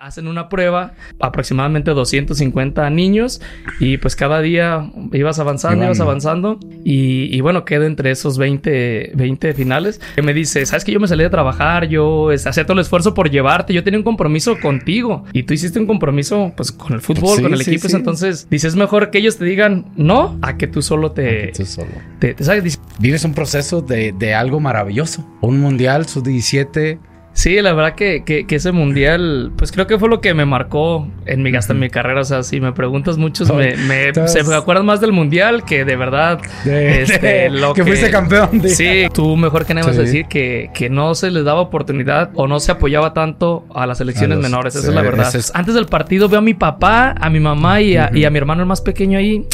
Hacen una prueba, aproximadamente 250 niños, y pues cada día ibas avanzando, ibas avanzando, y, bueno, quedo entre esos 20, 20 finales. Que me dice, sabes que yo me salí de trabajar, yo hacía todo el esfuerzo por llevarte, yo tenía un compromiso contigo, y tú hiciste un compromiso pues con el fútbol, con el equipo, entonces dices mejor que ellos te digan no a que tú solo te... Tú solo. Vives un proceso de, de algo maravilloso, un mundial, sub 17 Sí, la verdad que, que, ese mundial, pues creo que fue lo que me marcó en mi, hasta en mi carrera. O sea, si me preguntas, muchos me, se acuerdan más del mundial que de verdad este, lo que, fuiste campeón. Sí, tú mejor que nada vas a decir que, que no se les daba oportunidad o no se apoyaba tanto a las selecciones menores. Esa es la verdad. Antes del partido veo a mi papá, a mi mamá y a, y a mi hermano el más pequeño ahí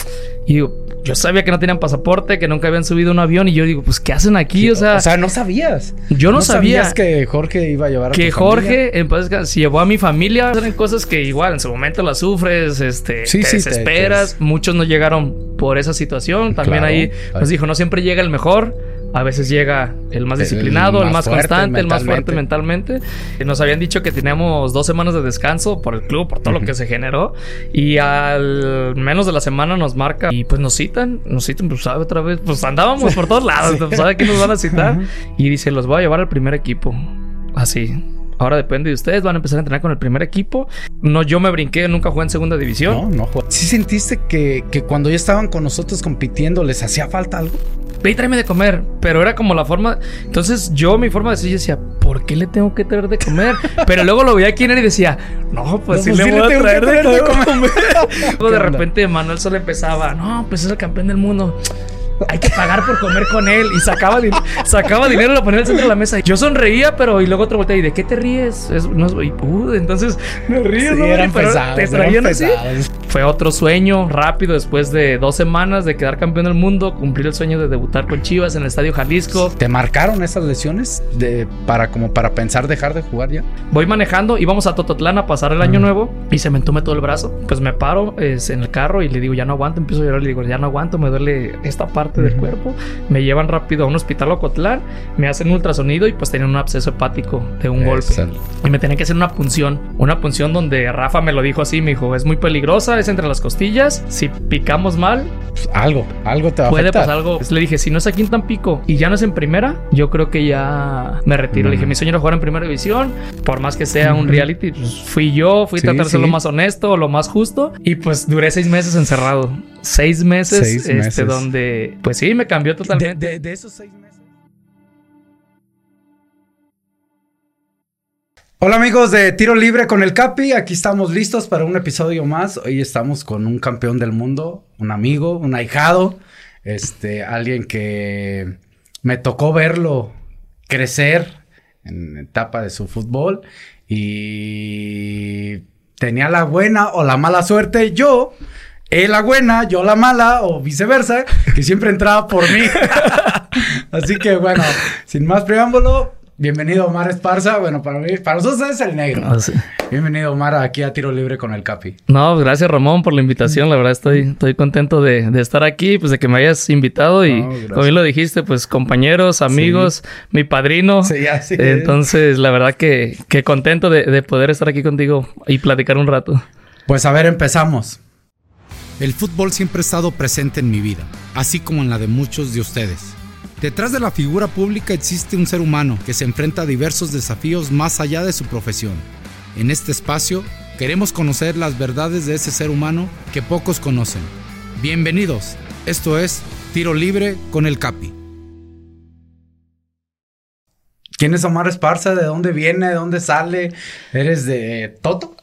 y digo, yo sabía que no tenían pasaporte, que nunca habían subido un avión y yo digo, pues ¿qué hacen aquí? O sea, o sea, no sabías. Yo no, sabía sabías que Jorge iba a llevar a Que Jorge, en paz, si llevó a mi familia, eran cosas que igual en su momento las sufres, este, te desesperas. Muchos no llegaron por esa situación. También ahí nos dijo, no siempre llega el mejor. A veces llega el más disciplinado, el más, constante, el más fuerte mentalmente. Nos habían dicho que teníamos dos semanas de descanso por el club, por todo lo que se generó. Y al menos de la semana nos marca y pues nos citan, nos citan, pues sabe otra vez, pues andábamos por todos lados, pues, sabe que nos van a citar. Y dice, los voy a llevar al primer equipo. Así. Ahora depende de ustedes, van a empezar a entrenar con el primer equipo. No, yo me brinqué, nunca jugué en segunda división. No, no jugué. ¿Sí sentiste que, que cuando ya estaban con nosotros compitiendo les hacía falta algo? Ve y tráeme de comer. Pero era como la forma. Entonces, yo, mi forma de decir, yo decía, ¿por qué le tengo que traer de comer? Pero luego lo veía quién era y decía, no, pues sí, pues le voy a traer de, comer. luego de repente Manuel solo empezaba, no, pues es el campeón del mundo hay que pagar por comer con él. Y sacaba, sacaba dinero, lo ponía al centro de la mesa. Yo sonreía, pero y luego otro voltea y de qué te ríes. Es, no, y, uh, entonces me río, sí, Eran pesados, te traían así. Fue otro sueño rápido después de dos semanas de quedar campeón del mundo, cumplir el sueño de debutar con Chivas en el Estadio Jalisco. ¿Te marcaron esas lesiones de, para como para pensar dejar de jugar ya? Voy manejando, íbamos a Tototlán a pasar el año nuevo y se me entume todo el brazo. Pues me paro es, en el carro y le digo, ya no aguanto, empiezo a llorar, le digo, ya no aguanto, me duele esta parte del cuerpo. Me llevan rápido a un hospital Ocotlán, me hacen ultrasonido y pues tenían un absceso hepático de un golpe. Y me tenían que hacer una punción. Una punción donde Rafa me lo dijo así, me dijo, es muy peligrosa, es entre las costillas. Si picamos mal... Pues, algo, algo te va puede a Puede pasar algo. le dije, si no es aquí en Tampico y ya no es en primera, yo creo que ya me retiro. Le dije, mi sueño era jugar en primera división. Por más que sea un reality, pues fui yo, fui a tratar de ser lo más honesto, lo más justo. Y pues duré seis meses encerrado seis meses, este, donde, pues sí, me cambió totalmente. De, esos seis meses. Hola amigos de Tiro Libre con el Capi, aquí estamos listos para un episodio más. Hoy estamos con un campeón del mundo, un amigo, un ahijado, este, alguien que me tocó verlo crecer en etapa de su fútbol y tenía la buena o la mala suerte yo él la buena, yo la mala, o viceversa, que siempre entraba por mí. Así que bueno, sin más preámbulo, bienvenido Omar Esparza. Bueno, para mí, para nosotros es el negro. Ah, bienvenido Omar aquí a Tiro Libre con el Capi. No, gracias Ramón por la invitación. La verdad estoy, estoy contento de, estar aquí, pues de que me hayas invitado y como bien lo dijiste, pues compañeros, amigos, mi padrino. Sí, así Entonces, la verdad que, que contento de, de poder estar aquí contigo y platicar un rato. Pues a ver, empezamos. El fútbol siempre ha estado presente en mi vida, así como en la de muchos de ustedes. Detrás de la figura pública existe un ser humano que se enfrenta a diversos desafíos más allá de su profesión. En este espacio queremos conocer las verdades de ese ser humano que pocos conocen. Bienvenidos, esto es Tiro Libre con el Capi. ¿Quién es Omar Esparza? ¿De dónde viene? ¿De dónde sale? ¿Eres de Toto?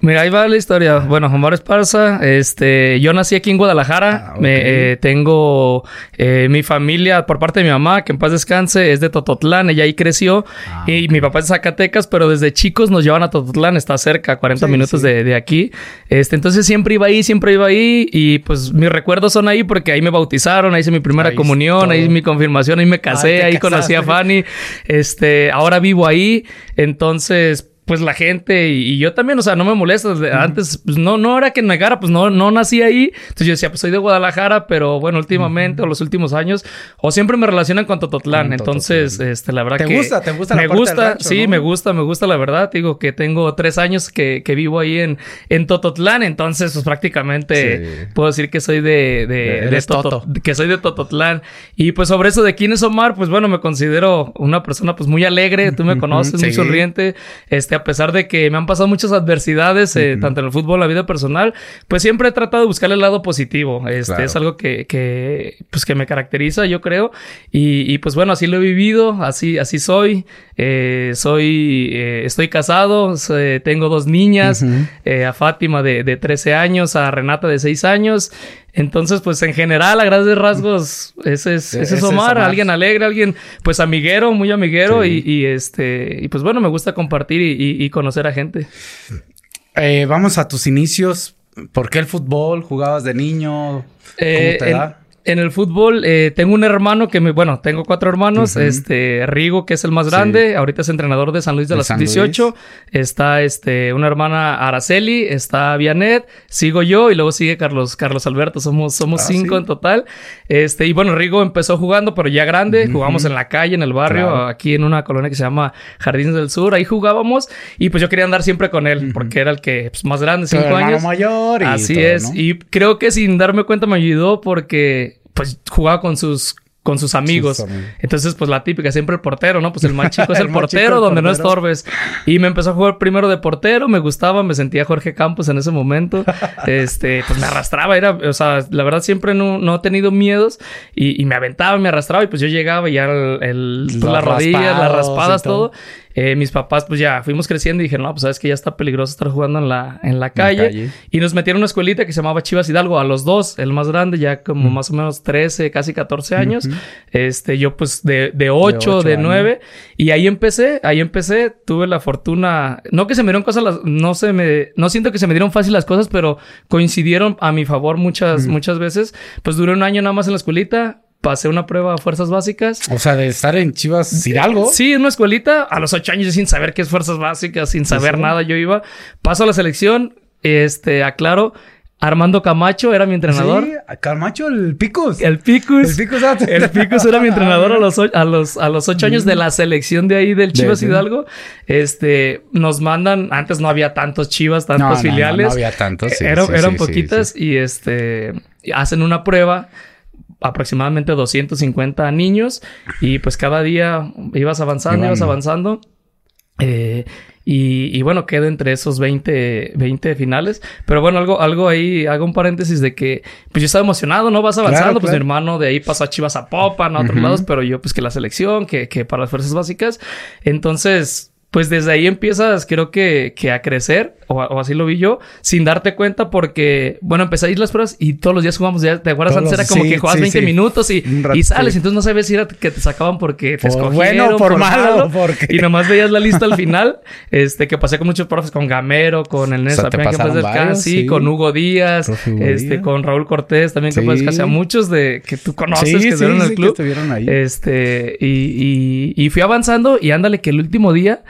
Mira, ahí va la historia. Bueno, Omar Esparza, este, yo nací aquí en Guadalajara. Ah, me, eh, tengo eh, mi familia por parte de mi mamá, que en paz descanse, es de Tototlán. Ella ahí creció. Ah, y mi papá es de Zacatecas, pero desde chicos nos llevan a Tototlán, está cerca, 40 minutos De, de, aquí. Este, entonces siempre iba ahí, siempre iba ahí. Y pues mis recuerdos son ahí porque ahí me bautizaron, ahí hice mi primera comunión, ahí hice mi confirmación, ahí me casé, ahí conocí a Fanny. Este, ahora vivo ahí. Entonces, pues la gente y, yo también, o sea, no me molesta. Antes, pues no, no era que negara, pues no, no nací ahí. Entonces yo decía, pues soy de Guadalajara, pero bueno, últimamente o los últimos años, o siempre me relacionan con Tototlán. Entonces, este, la verdad ¿Te que. gusta? ¿Te gusta Me gusta, sí, me gusta, me gusta la verdad. Digo que tengo tres años que, que vivo ahí en, en Tototlán. Entonces, pues prácticamente puedo decir que soy de, de, de, Toto, que soy de Tototlán. Y pues sobre eso de quién es Omar, pues bueno, me considero una persona pues muy alegre. Tú me conoces, muy sonriente. Este, a pesar de que me han pasado muchas adversidades, eh, tanto en el fútbol, en la vida personal, pues siempre he tratado de buscar el lado positivo. Este es algo que, que, pues que me caracteriza, yo creo. Y, y, pues bueno, así lo he vivido, así, así soy. Eh, soy, eh, estoy casado, tengo dos niñas, a Fátima de, de 13 años, a Renata de 6 años. Entonces, pues en general, a grandes rasgos, ese es, ese es Omar, alguien alegre, alguien pues amiguero, muy amiguero y, este, y pues bueno, me gusta compartir y, conocer a gente. Eh, vamos a tus inicios. ¿Por qué el fútbol? ¿Jugabas de niño? ¿Cómo eh, te da? En el fútbol eh, tengo un hermano que me, bueno, tengo cuatro hermanos, este Rigo que es el más grande, ahorita es entrenador de San Luis de, las 18, está este una hermana Araceli, está Vianet, sigo yo y luego sigue Carlos Carlos Alberto, somos somos ah, cinco en total. Este y bueno, Rigo empezó jugando pero ya grande, jugamos en la calle, en el barrio, aquí en una colonia que se llama Jardines del Sur, ahí jugábamos y pues yo quería andar siempre con él porque era el que pues, más grande, cinco años. mayor y Así es, y creo que sin darme cuenta me ayudó porque pues jugaba con sus con sus amigos. Entonces, pues la típica, siempre el portero, ¿no? Pues el más chico es el, portero, donde no estorbes. Y me empezó a jugar primero de portero, me gustaba, me sentía Jorge Campos en ese momento. este, pues me arrastraba, era, o sea, la verdad siempre no, no he tenido miedos y, me aventaba, me arrastraba y pues yo llegaba y ya el, pues, las rodillas, las raspadas, todo. Eh, mis papás, pues ya fuimos creciendo y dijeron, no, pues sabes que ya está peligroso estar jugando en la, en la calle. Y nos metieron a una escuelita que se llamaba Chivas Hidalgo a los dos, el más grande, ya como más o menos 13, casi 14 años. Este, yo pues de, de 8, de, 9. Y ahí empecé, ahí empecé, tuve la fortuna, no que se me dieron cosas, no se me, no siento que se me dieron fácil las cosas, pero coincidieron a mi favor muchas, muchas veces. Pues duré un año nada más en la escuelita pasé una prueba a fuerzas básicas. O sea, de estar en Chivas Hidalgo. Sí, en una escuelita, a los ocho años sin saber qué es fuerzas básicas, sin saber nada, yo iba. Paso a la selección, este, aclaro. Armando Camacho era mi entrenador. Sí, Camacho, el Picus. El Picus. El Picus, el Picus era mi entrenador a los, a los, a los ocho años de la selección de ahí del Chivas Hidalgo. Este, nos mandan, antes no había tantos Chivas, tantos filiales. No, había tantos, sí, eran poquitas y este, hacen una prueba aproximadamente 250 niños y pues cada día ibas avanzando, ibas avanzando. Eh, y, bueno, quedo entre esos 20, 20 finales. Pero bueno, algo, algo ahí, hago un paréntesis de que pues yo estaba emocionado, ¿no? Vas avanzando, pues mi hermano de ahí pasó a Chivas a Popa, a otros lados, pero yo pues que la selección, que, que para las fuerzas básicas. Entonces, pues desde ahí empiezas, creo que, que a crecer, o, así lo vi yo, sin darte cuenta, porque, bueno, empecé a ir las pruebas y todos los días jugamos, ya te acuerdas, antes era como que jugabas 20 minutos y, y sales, entonces no sabes si era que te sacaban porque te escogieron. Bueno, por, malo, porque... Y nomás veías la lista al final, este, que pasé con muchos profes, con Gamero, con el Néstor, que Can, sí, con Hugo Díaz, este, con Raúl Cortés, también que puedes casi a muchos de que tú conoces que estuvieron en el club. ahí. Este, y, y, y fui avanzando y ándale que el último día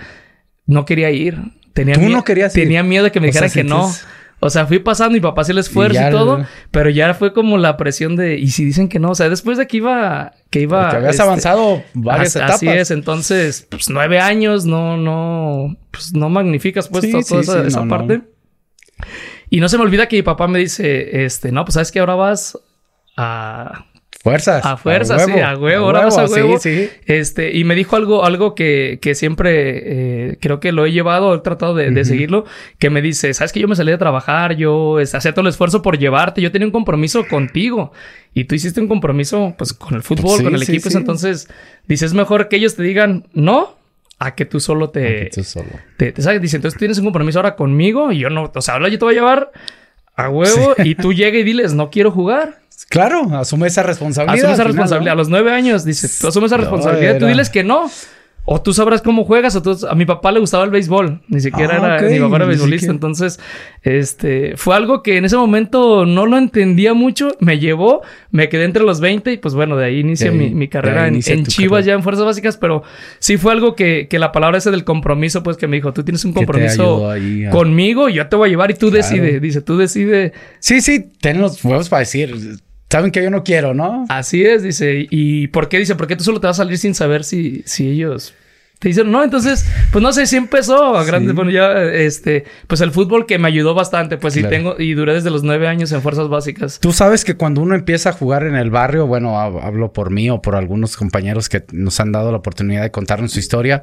no quería ir. Tenía ¿Tú no querías ir? Tenía miedo de que me dijeran que no. O sea, fui pasando y papá hacía el esfuerzo y, todo, pero ya fue como la presión de, ¿y si dicen que no? O sea, después de que iba, que iba. habías este, avanzado varias etapas. Así es, entonces, pues nueve años, no, no, pues no magnificas pues toda esa, parte. Y no se me olvida que mi papá me dice, este, no, pues sabes que ahora vas a Fuerzas. A fuerzas, sí, a huevo, ahora vas a huevo. Sí, sí. Este, y me dijo algo, algo que, que siempre eh, creo que lo he llevado, he tratado de, seguirlo, que me dice, sabes que yo me salí de trabajar, yo este, hacía todo el esfuerzo por llevarte, yo tenía un compromiso contigo y tú hiciste un compromiso pues con el fútbol, con el equipo, entonces dices mejor que ellos te digan no a que tú solo te... tú solo. Te, sabes, dice, entonces tienes un compromiso ahora conmigo y yo no, o sea, ahora yo te voy a llevar a huevo y tú llega y diles, no quiero jugar. Claro, asume esa responsabilidad. Asume esa responsabilidad. A los nueve años, dice, tú asumes esa responsabilidad. Tú diles que no. O tú sabrás cómo juegas, o tú... a mi papá le gustaba el béisbol, ni siquiera ah, era, mi papá era beisbolista, entonces, este, fue algo que en ese momento no lo entendía mucho, me llevó, me quedé entre los 20 y pues bueno, de ahí inicia mi, carrera en, Chivas ya en Fuerzas Básicas, pero sí fue algo que, que, la palabra ese del compromiso, pues que me dijo, tú tienes un compromiso conmigo, yo te voy a llevar y tú decides, dice, tú decides. Sí, sí, ten los huevos para decir, saben que yo no quiero, ¿no? Así es, dice. ¿Y por qué? Dice, ¿por qué tú solo te vas a salir sin saber si, si ellos te dicen, no, entonces, pues no sé, sí empezó a grandes, bueno, ya, este, pues el fútbol que me ayudó bastante, pues sí tengo, y duré desde los nueve años en fuerzas básicas. Tú sabes que cuando uno empieza a jugar en el barrio, bueno, hablo por mí o por algunos compañeros que nos han dado la oportunidad de contarnos su historia,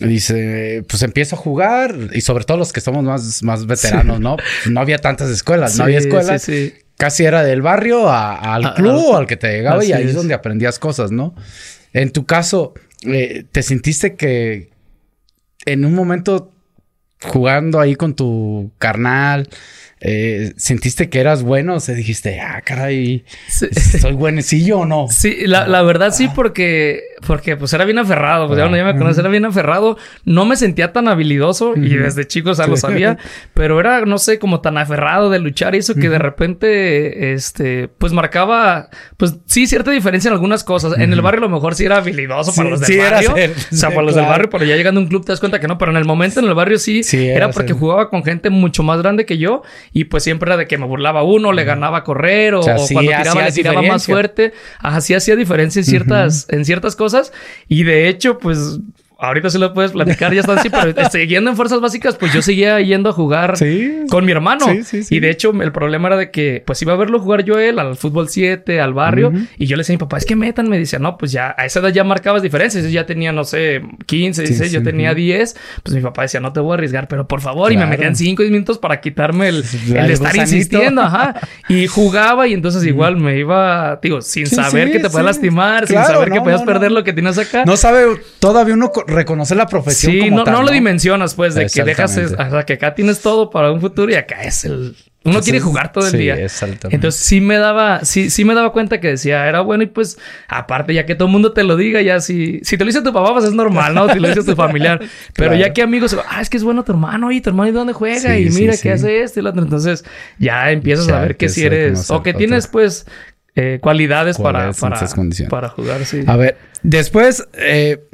dice, pues empiezo a jugar, y sobre todo los que somos más, más veteranos, ¿no? No había tantas escuelas, no había escuelas. Casi era del barrio al club o al que te llegaba y ahí es donde aprendías cosas, ¿no? En tu caso, eh, ¿te sentiste que en un momento jugando ahí con tu carnal, eh, ¿sentiste que eras bueno? O sea, dijiste, ah, caray, ¿soy buenecillo o no? Sí, la, la verdad sí, porque porque pues era bien aferrado, pues ya, ya me conoce, era bien aferrado. No me sentía tan habilidoso y desde chico ya lo sabía, pero era, no sé, como tan aferrado de luchar y eso que de repente, este, pues marcaba, pues sí, cierta diferencia en algunas cosas. En el barrio a lo mejor sí era habilidoso para los del barrio. o sea, para los del barrio, pero ya llegando a un club te das cuenta que no, pero en el momento en el barrio sí, era, porque jugaba con gente mucho más grande que yo y pues siempre era de que me burlaba uno, le ganaba a correr o, cuando tiraba le tiraba más fuerte. Así hacía diferencia en ciertas, en ciertas cosas y de hecho, pues ahorita sí lo puedes platicar, ya están así, pero siguiendo en fuerzas básicas, pues yo seguía yendo a jugar con mi hermano. y de hecho, el problema era de que, pues iba a verlo jugar yo él al fútbol 7, al barrio, y yo le decía a mi papá, es que metan, me dice, no, pues ya a esa edad ya marcabas diferencias. Yo ya tenía, no sé, 15, 16, yo tenía 10. Pues mi papá decía, no te voy a arriesgar, pero por favor, y me metían 5 minutos para quitarme el, el estar insistiendo, ajá. Y jugaba, y entonces igual me iba, digo, sin saber que te puedes lastimar, sin saber que podías perder lo que tienes acá. No sabe, todavía uno reconocer la profesión. Sí, no, no, lo dimensionas, pues, de que dejas, o sea, que acá tienes todo para un futuro y acá es el. Uno quiere jugar todo el sí, día. Exactamente. Entonces sí me daba, sí, sí me daba cuenta que decía, era bueno, y pues, aparte, ya que todo el mundo te lo diga, ya si, si te lo dice tu papá, pues es normal, ¿no? Si lo dice tu familiar. Pero ya que amigos, ah, es que es bueno tu hermano, y tu hermano y dónde juega, y mira qué hace esto y lo otro. Entonces, ya empiezas a ver que si eres, o que tienes, pues, eh, cualidades para, para, para, jugar, sí. A ver, después, eh,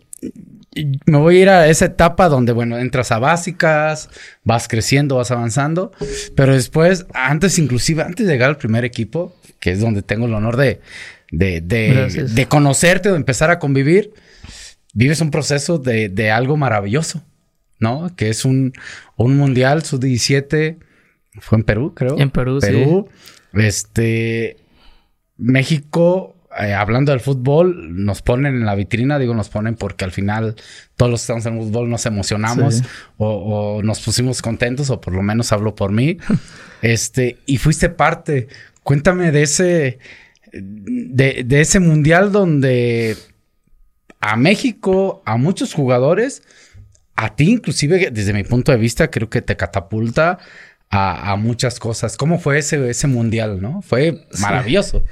me voy a ir a esa etapa donde, bueno, entras a básicas, vas creciendo, vas avanzando, pero después, antes inclusive, antes de llegar al primer equipo, que es donde tengo el honor de, de, de, de conocerte, de empezar a convivir, vives un proceso de, de algo maravilloso, ¿no? Que es un, un mundial sub-17, fue en Perú, creo. En Perú, Perú, este, México eh, hablando del fútbol, nos ponen en la vitrina, digo nos ponen porque al final todos los que estamos en el fútbol nos emocionamos o, nos pusimos contentos, o por lo menos hablo por mí. este, y fuiste parte. Cuéntame de ese, de, de ese mundial donde a México, a muchos jugadores, a ti inclusive, desde mi punto de vista, creo que te catapulta a, muchas cosas. ¿Cómo fue ese, ese mundial, no? Fue maravilloso.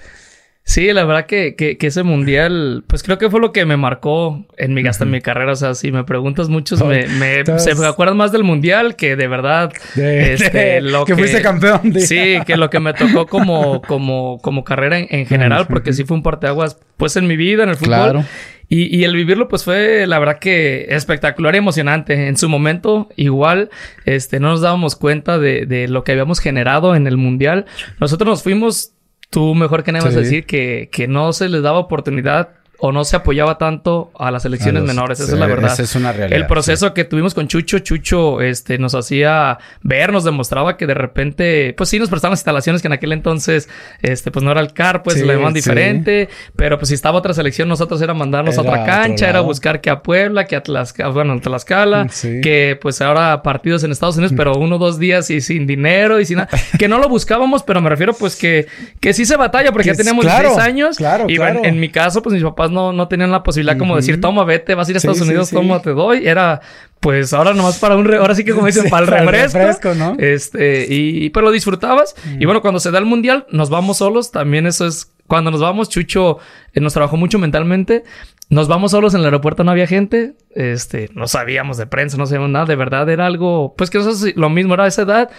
Sí, la verdad que, que, ese mundial, pues creo que fue lo que me marcó en mi, hasta en mi carrera. O sea, si me preguntas muchos, me, me, se me acuerdan más del mundial que de verdad. este, lo que, fuiste campeón. De... Sí, que lo que me tocó como, como, como carrera en, general, porque sí fue un parteaguas, pues en mi vida, en el fútbol. Claro. Y, y, el vivirlo, pues fue la verdad que espectacular y emocionante. En su momento, igual, este, no nos dábamos cuenta de, de lo que habíamos generado en el mundial. Nosotros nos fuimos Tú mejor que nada vas a decir que, que no se les daba oportunidad o no se apoyaba tanto a las elecciones menores. Esa es la verdad. Esa es una realidad. El proceso que tuvimos con Chucho, Chucho este, nos hacía ver, nos demostraba que de repente, pues sí, nos prestaban las instalaciones que en aquel entonces, este, pues no era el CAR, pues le llamaban diferente, pero pues si estaba otra selección, nosotros era mandarnos a otra cancha, era buscar que a Puebla, que a Tlaxcala, bueno, a Tlaxcala, que pues ahora partidos en Estados Unidos, pero uno o dos días y sin dinero y sin nada, que no lo buscábamos, pero me refiero pues que, que sí se batalla, porque ya teníamos claro, años. Claro, y en, en mi caso, pues mis papás no, no tenían la posibilidad como decir, toma, vete, vas a ir a Estados Unidos, toma, te doy. Era, pues ahora nomás para un, ahora sí que como dicen, para el refresco. ¿no? Este, y, pero lo disfrutabas. Y bueno, cuando se da el mundial, nos vamos solos. También eso es, cuando nos vamos, Chucho eh, nos trabajó mucho mentalmente. nos vamos solos en el aeropuerto, no había gente. Este, no sabíamos de prensa, no sabíamos nada. De verdad era algo, pues que eso es lo mismo, era esa edad.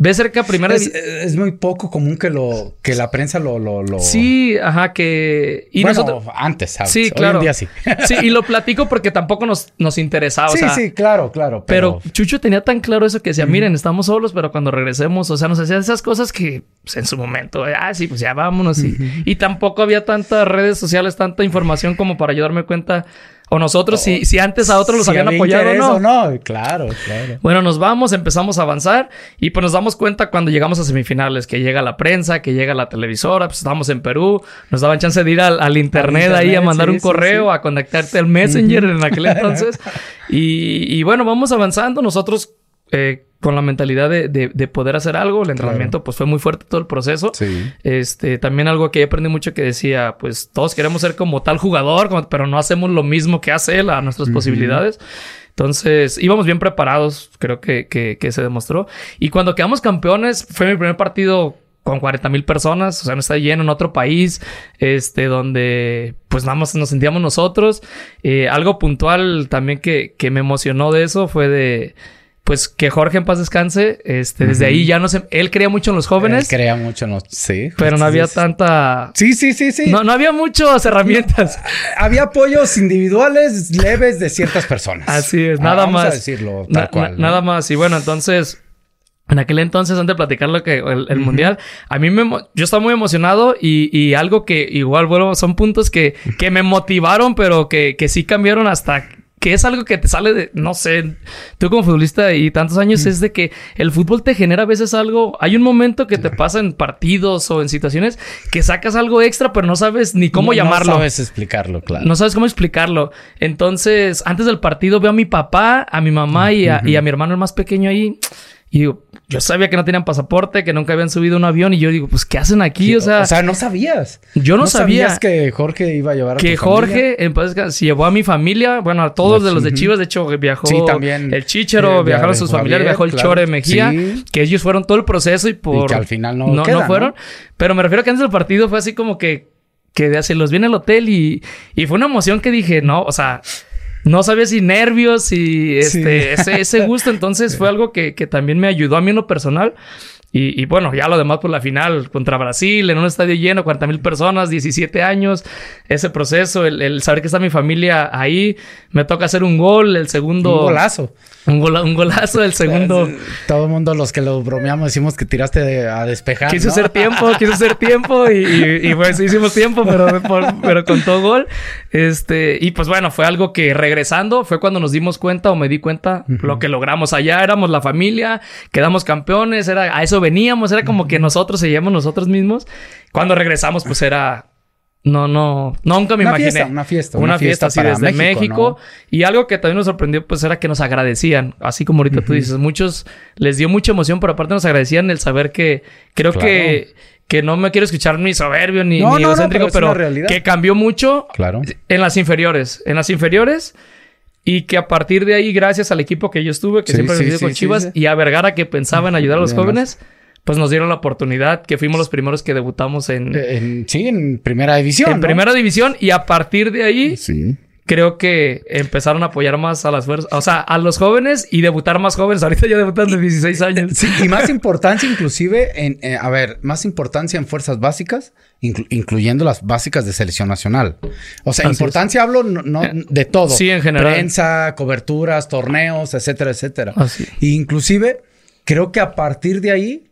Ve cerca primera es, es, muy poco común que lo que la prensa lo lo, lo... sí ajá que y bueno, nosotros antes ¿sabes? sí claro día sí. sí y lo platico porque tampoco nos, nos interesaba sí sí claro claro pero... Chucho tenía tan claro eso que decía miren estamos solos pero cuando regresemos o sea nos hacían esas cosas que pues, en su momento ah sí pues ya vámonos y, y tampoco había tantas redes sociales tanta información como para yo darme cuenta o nosotros, si, si antes a otros los habían apoyado o no. no. Claro, claro. Bueno, nos vamos, empezamos a avanzar y pues nos damos cuenta cuando llegamos a semifinales, que llega la prensa, que llega la televisora, pues estábamos en Perú, nos daban chance de ir al, internet, ahí a mandar un correo, a conectarte al Messenger en aquel entonces. y, y bueno, vamos avanzando. Nosotros eh, con la mentalidad de, de, poder hacer algo. El entrenamiento, pues fue muy fuerte todo el proceso. Sí. Este, también algo que aprendí mucho que decía, pues todos queremos ser como tal jugador, pero no hacemos lo mismo que hace él a nuestras posibilidades. Entonces, íbamos bien preparados, creo que, que, que, se demostró. Y cuando quedamos campeones, fue mi primer partido con 40 mil personas, o sea, no está lleno en otro país, este, donde pues nada más nos sentíamos nosotros. Eh, algo puntual también que, que me emocionó de eso fue de pues que Jorge en paz descanse, este, desde ahí ya no sé, él creía mucho en los jóvenes. Él creía mucho en los, sí. Pero no había tanta... Sí, sí, sí, sí. No, no había muchas herramientas. había apoyos individuales leves de ciertas personas. Así es, nada más. A decirlo tal cual. Nada más. Y bueno, entonces... En aquel entonces, antes de platicar lo que el, mundial, a mí me yo estaba muy emocionado y, y algo que igual, bueno, son puntos que, que me motivaron, pero que, que sí cambiaron hasta que es algo que te sale de, no sé, tú como futbolista y tantos años, es de que el fútbol te genera a veces algo, hay un momento que te pasa en partidos o en situaciones que sacas algo extra, pero no sabes ni cómo llamarlo. No sabes explicarlo, claro. No sabes cómo explicarlo. Entonces, antes del partido veo a mi papá, a mi mamá y a, y a mi hermano el más pequeño ahí. Y digo, yo sabía que no tenían pasaporte, que nunca habían subido un avión y yo digo, pues ¿qué hacen aquí? O sea, o sea, no sabías. Yo no, sabía sabías que Jorge iba a llevar a que Jorge en se llevó a mi familia, bueno, a todos de los de Chivas, de hecho viajó sí, también, el Chichero, viajaron sus familiares, viajó el Chore Mejía, que ellos fueron todo el proceso y por y que al final no no, no fueron, pero me refiero a que antes del partido fue así como que que así los vi en el hotel y, y fue una emoción que dije, no, o sea, no sabía si nervios y este, ese, ese, gusto. Entonces fue algo que, que, también me ayudó a mí en lo personal. Y, y, bueno, ya lo demás por la final contra Brasil, en un estadio lleno, 40 mil personas, 17 años, ese proceso, el, el, saber que está mi familia ahí, me toca hacer un gol, el segundo... Un golazo. Un, un golazo, el segundo... Todo el mundo, los que lo bromeamos, decimos que tiraste a despejar. Quiso hacer tiempo, quiso hacer tiempo y, y, pues hicimos tiempo, pero, pero con todo gol. Este, y pues bueno, fue algo que regresando, fue cuando nos dimos cuenta o me di cuenta lo que logramos allá, éramos la familia, quedamos campeones, era a eso veníamos, era como que nosotros seguíamos nosotros mismos. Cuando regresamos, pues era. No, no, nunca me imaginé. una fiesta, una, fiesta, así desde México. Y algo que también nos sorprendió, pues era que nos agradecían. Así como ahorita tú dices, muchos les dio mucha emoción, pero aparte nos agradecían el saber que creo que que no me quiero escuchar ni soberbio ni, egocéntrico, pero, que cambió mucho claro. en las inferiores. En las inferiores. Y que a partir de ahí, gracias al equipo que yo estuve, que siempre me sí, con Chivas, y a Vergara que pensaba en ayudar a los jóvenes, pues nos dieron la oportunidad, que fuimos los primeros que debutamos en... en sí, en primera división. En primera división, y a partir de ahí... Sí creo que empezaron a apoyar más a las fuerzas, o sea, a los jóvenes y debutar más jóvenes. Ahorita ya debutan de 16 años. Sí, y más importancia inclusive en, eh, a ver, más importancia en fuerzas básicas, incluyendo las básicas de selección nacional. O sea, importancia hablo no, eh, de todo. Sí, en general. Prensa, coberturas, torneos, etcétera, etcétera. Así. inclusive, creo que a partir de ahí,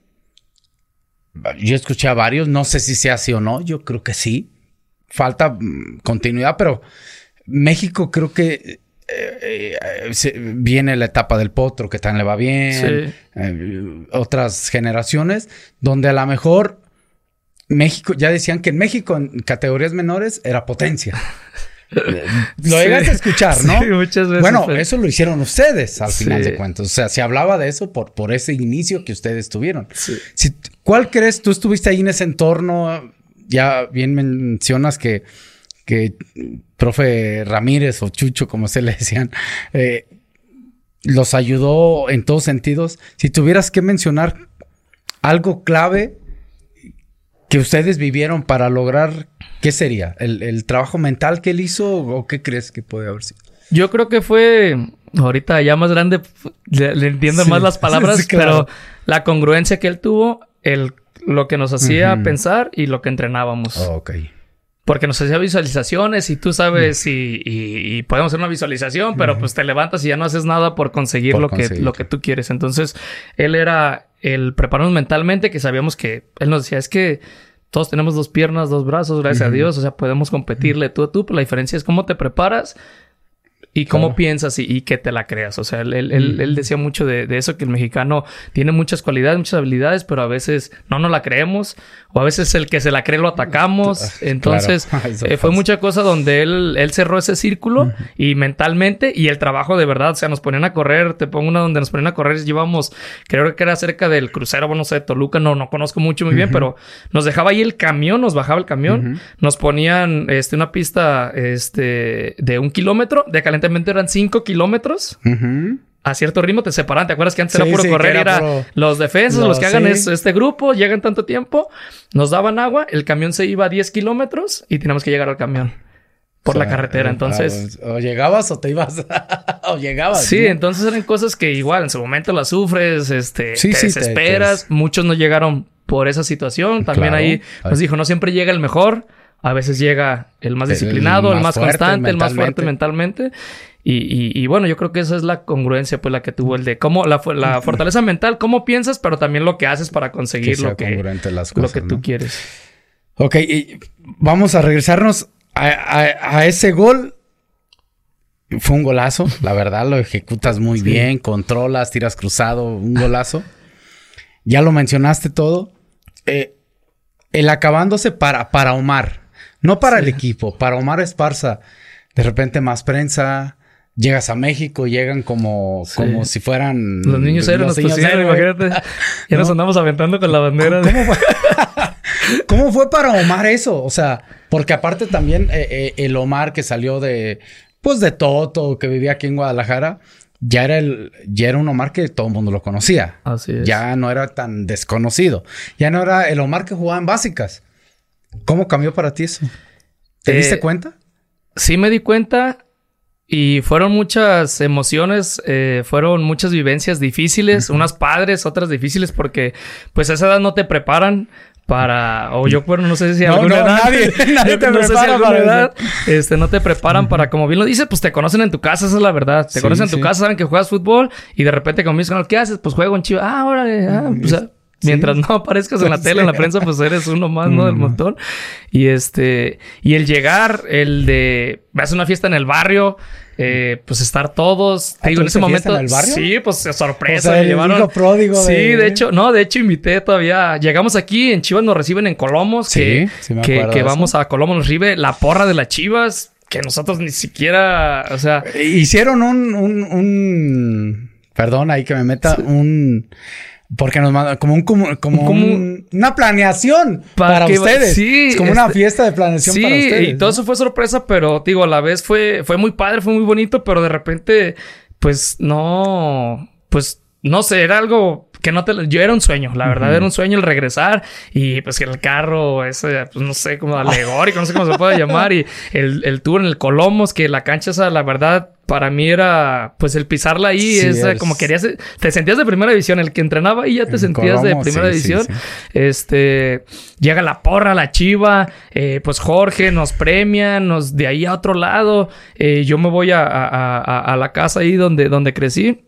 yo escuché a varios, no sé si sea así o no, yo creo que sí. Falta mm, continuidad, pero México creo que eh, eh, viene la etapa del potro que tan le va bien, eh, otras generaciones, donde a lo mejor México, ya decían que en México en categorías menores era potencia. lo llegaste a escuchar, ¿no? Sí, muchas veces. Bueno, eso lo hicieron ustedes al final de cuentas. O sea, se hablaba de eso por, por ese inicio que ustedes tuvieron. Si, ¿Cuál crees? Tú estuviste ahí en ese entorno. Ya bien mencionas que que profe Ramírez o Chucho, como se le decían, eh, los ayudó en todos sentidos. Si tuvieras que mencionar algo clave que ustedes vivieron para lograr, ¿qué sería? ¿El, trabajo mental que él hizo o qué crees que puede haber sido? Yo creo que fue, ahorita ya más grande, le, entiendo más las palabras, pero la congruencia que él tuvo, el, lo que nos hacía pensar y lo que entrenábamos. Oh, ok. Porque nos hacía visualizaciones y tú sabes y, podemos hacer una visualización, pero pues te levantas y ya no haces nada por conseguir, lo, Que, lo que tú quieres. Entonces, él era el prepararnos mentalmente, que sabíamos que él nos decía, es que todos tenemos dos piernas, dos brazos, gracias a Dios, o sea, podemos competirle tú a tú, pero la diferencia es cómo te preparas y cómo piensas y, que te la creas. O sea, él, él, mm. decía mucho de, eso, que el mexicano tiene muchas cualidades, muchas habilidades, pero a veces no nos la creemos o a veces el que se la cree lo atacamos. Entonces, eh, fue mucha cosa donde él, él cerró ese círculo y mentalmente y el trabajo de verdad, o sea, nos ponían a correr, te pongo una donde nos ponían a correr, llevamos, creo que era cerca del crucero, bueno, no sé, Toluca, no, no conozco mucho muy bien, pero nos dejaba ahí el camión, nos bajaba el camión, nos ponían este, una pista este, de un kilómetro de calentamiento eran 5 kilómetros. A cierto ritmo te separan. ¿Te acuerdas que antes era puro correr? Era, los defensas, los que hagan este grupo, llegan tanto tiempo, nos daban agua, el camión se iba a 10 kilómetros y teníamos que llegar al camión por la carretera. Eh, entonces. O llegabas o te ibas. o llegabas. Sí, entonces eran cosas que igual en su momento las sufres, este, te desesperas. Muchos no llegaron por esa situación. También ahí nos dijo, no siempre llega el mejor. A veces llega el más disciplinado, el más, constante, el más fuerte mentalmente. Y, bueno, yo creo que esa es la congruencia, pues, la que tuvo el de cómo la, la fortaleza mental, cómo piensas, pero también lo que haces para conseguir lo, que, lo que tú quieres. Ok, y vamos a regresarnos a, ese gol. Fue un golazo, la verdad, lo ejecutas muy bien, controlas, tiras cruzado, un golazo. Ya lo mencionaste todo. Eh, el acabándose para, para Omar. No para el equipo, para Omar Esparza. De repente más prensa, llegas a México, llegan como, como si fueran... Los niños eran los niños imagínate. Ya nos andamos aventando con la bandera. ¿Cómo, fue? para Omar eso? O sea, porque aparte también eh, eh, el Omar que salió de, pues de Toto, que vivía aquí en Guadalajara, ya era, el, ya era un Omar que todo el mundo lo conocía. Así es. Ya no era tan desconocido. Ya no era el Omar que jugaba en básicas. ¿Cómo cambió para ti eso? ¿Te diste eh, cuenta? Sí me di cuenta y fueron muchas emociones, eh, fueron muchas vivencias difíciles, unas padres, otras difíciles porque pues a esa edad no te preparan para o yo bueno no sé si alguna edad nadie, nadie te no prepara para edad, este no te preparan para como bien lo dice pues te conocen en tu casa esa es la verdad te conocen en tu casa saben que juegas fútbol y de repente como dicen ¿qué haces? pues juego en Chivas ah órale ah, pues, Mientras no aparezcas en la tele, en la prensa, pues eres uno más, ¿no? Del montón. Y este, y el llegar, el de, vas a una fiesta en el barrio, eh, pues estar todos. Te digo, en ese momento. En el barrio? Sí, pues sorpresa. me llevaron. pródigo sí, de... hecho, no, de hecho invité todavía. Llegamos aquí en Chivas, nos reciben en Colomos. Sí, que, que, vamos a Colomos, nos recibe la porra de las Chivas, que nosotros ni siquiera, o sea. Hicieron un, un, un... perdón, ahí que me meta, un porque nos manda como un como, una planeación para, ustedes. Sí, es como una este, fiesta de planeación para ustedes. Y todo eso fue sorpresa, pero digo, a la vez fue, fue muy padre, fue muy bonito, pero de repente, pues no, pues no sé, era algo que no te... Yo era un sueño, la verdad, era un sueño el regresar y pues que el carro, ese, pues no sé, como alegórico, no sé cómo se puede llamar, y el, el tour en el Colomos, que la cancha esa, la verdad, para mí era, pues el pisarla ahí, es, como querías, te sentías de primera división, el que entrenaba ahí ya te sentías de primera división. Este, llega la porra, la chiva, eh, pues Jorge nos premia, nos de ahí a otro lado, eh, yo me voy a, a, a, la casa ahí donde, donde crecí.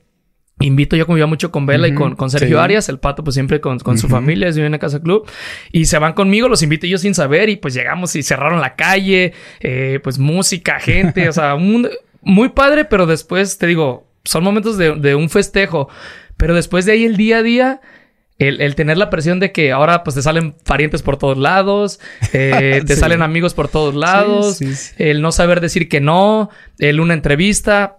Invito, yo convivía mucho con Vela y con, con Sergio Arias, el pato, pues siempre con, con su familia, viven en Casa Club. Y se van conmigo, los invito yo sin saber, y pues llegamos y cerraron la calle, eh, pues música, gente, o sea, un mundo muy padre, pero después te digo, son momentos de, de un festejo. Pero después de ahí el día a día, el, el, tener la presión de que ahora pues te salen parientes por todos lados, eh, te salen amigos por todos lados, el no saber decir que no, el una entrevista,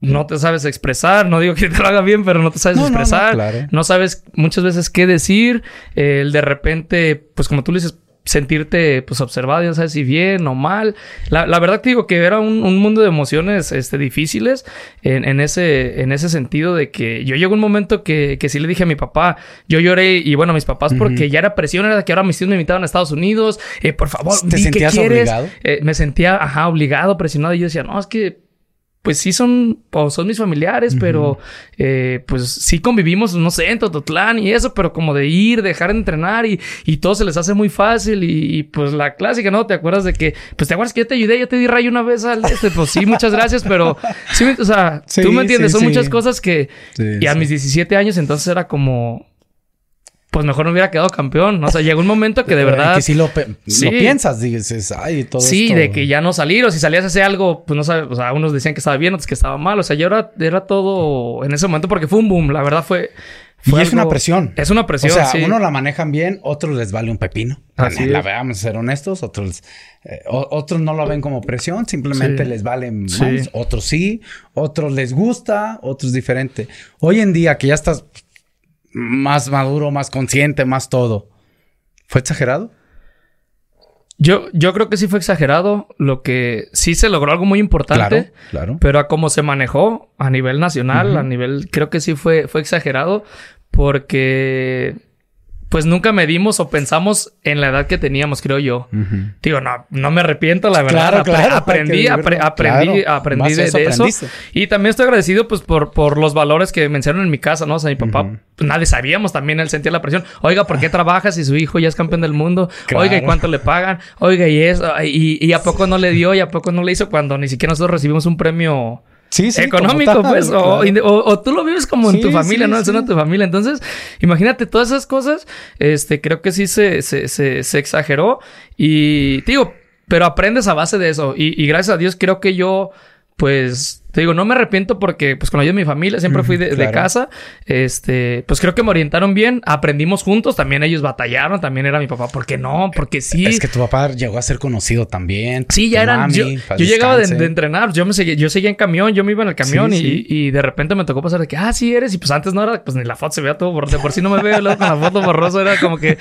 no te sabes expresar, no digo que te lo haga bien, pero no te sabes expresar, no, sabes muchas veces qué decir, el de repente, pues como tú le dices, sentirte pues observado, ya sabes si bien o mal. La, la verdad te digo que era un, un mundo de emociones este, difíciles en, en, ese, en ese sentido de que yo llegó un momento que, que sí le dije a mi papá, yo lloré y bueno a mis papás porque ya era presión, era que ahora mis tíos me invitaban a Estados Unidos, eh, por favor, ¿te sentías obligado? Eh, me sentía, ajá, obligado, presionado y yo decía, no, es que pues sí son, o son mis familiares, pero eh, pues sí convivimos, no sé, en Tototlán y eso, pero como de ir, dejar de entrenar y, y todo se les hace muy fácil y, pues la clásica, ¿no? ¿Te acuerdas de que, pues te acuerdas que yo te ayudé, yo te di rayo una vez al este? Pues sí, muchas gracias, pero sí, o sea, tú me entiendes, son muchas cosas que, y a mis 17 años entonces era como, pues mejor no hubiera quedado campeón. O sea, llegó un momento que de verdad. que si lo, piensas, dices, ay, todo Sí, de que ya no salir, o si salías a hacer algo, pues no sabes, o sea, unos decían que estaba bien, otros que estaba mal. O sea, ya era, era todo en ese momento porque fue un boom, la verdad fue. y es una presión. Es una presión. O sea, unos la manejan bien, otros les vale un pepino. Así la veamos ser honestos, otros, eh, otros no lo ven como presión, simplemente les vale más. Otros sí, otros les gusta, otros diferente. Hoy en día que ya estás más maduro, más consciente, más todo. ¿Fue exagerado? Yo, yo creo que sí fue exagerado. Lo que sí se logró algo muy importante. Claro, claro. Pero a cómo se manejó a nivel nacional, a nivel. Creo que sí fue, fue exagerado. Porque pues nunca medimos o pensamos en la edad que teníamos, creo yo. Digo, no, no me arrepiento, la verdad. aprendí, aprendí, aprendí de, eso. Y también estoy agradecido, pues, por, por los valores que me enseñaron en mi casa, ¿no? O sea, mi papá, pues, nadie sabíamos también, él sentía la presión. Oiga, ¿por qué trabajas si su hijo ya es campeón del mundo? Oiga, ¿y cuánto le pagan? Oiga, ¿y eso? Y, y a poco no le dio y a poco no le hizo cuando ni siquiera nosotros recibimos un premio Sí, sí, económico, pues, o, tú lo vives como en tu familia, ¿no? En de tu familia. Entonces, imagínate todas esas cosas, este, creo que sí se, se, se, se exageró y, digo, pero aprendes a base de eso y, y gracias a Dios creo que yo, pues, te digo, no me arrepiento porque, pues, con la ayuda de mi familia, siempre fui de, casa. Este, pues creo que me orientaron bien. Aprendimos juntos. También ellos batallaron. También era mi papá. ¿Por qué no? Porque sí. Es que tu papá llegó a ser conocido también. Sí, ya eran. yo, llegaba de, entrenar. Yo me seguía, yo seguía en camión. Yo me iba en el camión y, y, de repente me tocó pasar de que, ah, sí eres. Y pues antes no era, pues ni la foto se veía todo por, de por sí no me veo con la foto borrosa. Era como que.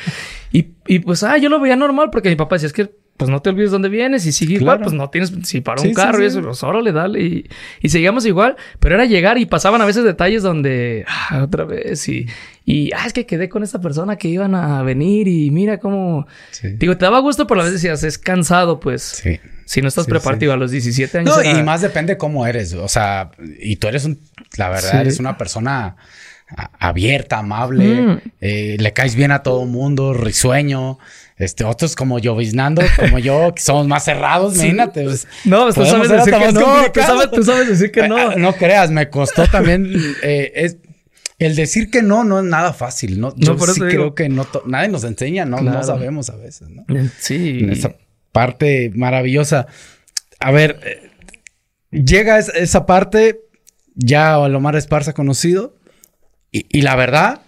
Y, y pues, ah, yo lo veía normal porque mi papá decía, es que pues no te olvides dónde vienes y sigue igual, pues no tienes, si para un carro y eso, pues órale, dale. Y, y, seguíamos igual, pero era llegar y pasaban a veces detalles donde, ah, otra vez, y, y, ah, es que quedé con esta persona que iban a venir y mira cómo, digo, te daba gusto, pero a veces decías, es cansado, pues. Sí. Si no estás preparado, a los 17 años. No, y más depende cómo eres, o sea, y tú eres un, la verdad, eres una persona abierta, amable, mm. eh, le caes bien a todo mundo, risueño. Este, otros como lloviznando, como yo, que somos más cerrados, imagínate. Pues, no, pues tú sabes decir que no. Tú sabes, decir que no. No creas, me costó también. Eh, es, el decir que no no es nada fácil. No, yo sí creo que no nadie nos enseña, no, no sabemos a veces, ¿no? Sí. En esa parte maravillosa. A ver, eh, llega esa parte, ya Omar Esparza conocido, y, y la verdad,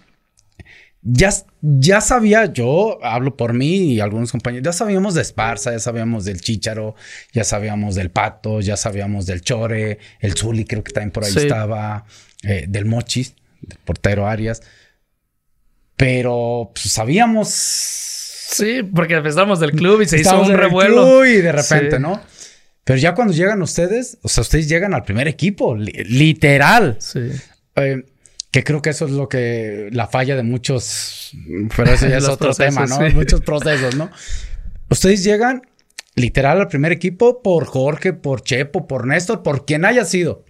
ya, ya sabía, yo hablo por mí y algunos compañeros, ya sabíamos de Esparza, ya sabíamos del Chícharo, ya sabíamos del Pato, ya sabíamos del Chore, el Zuli creo que también por ahí estaba, eh, del Mochis, del portero Arias. Pero pues, sabíamos. Sí, porque empezamos del club y se hizo un revuelo. Y de repente, ¿no? Pero ya cuando llegan ustedes, o sea, ustedes llegan al primer equipo, literal. Sí. Eh, que creo que eso es lo que la falla de muchos, pero eso ya es otro tema, ¿no? Muchos procesos, ¿no? Ustedes llegan literal al primer equipo por Jorge, por Chepo, por Néstor, por quien haya sido.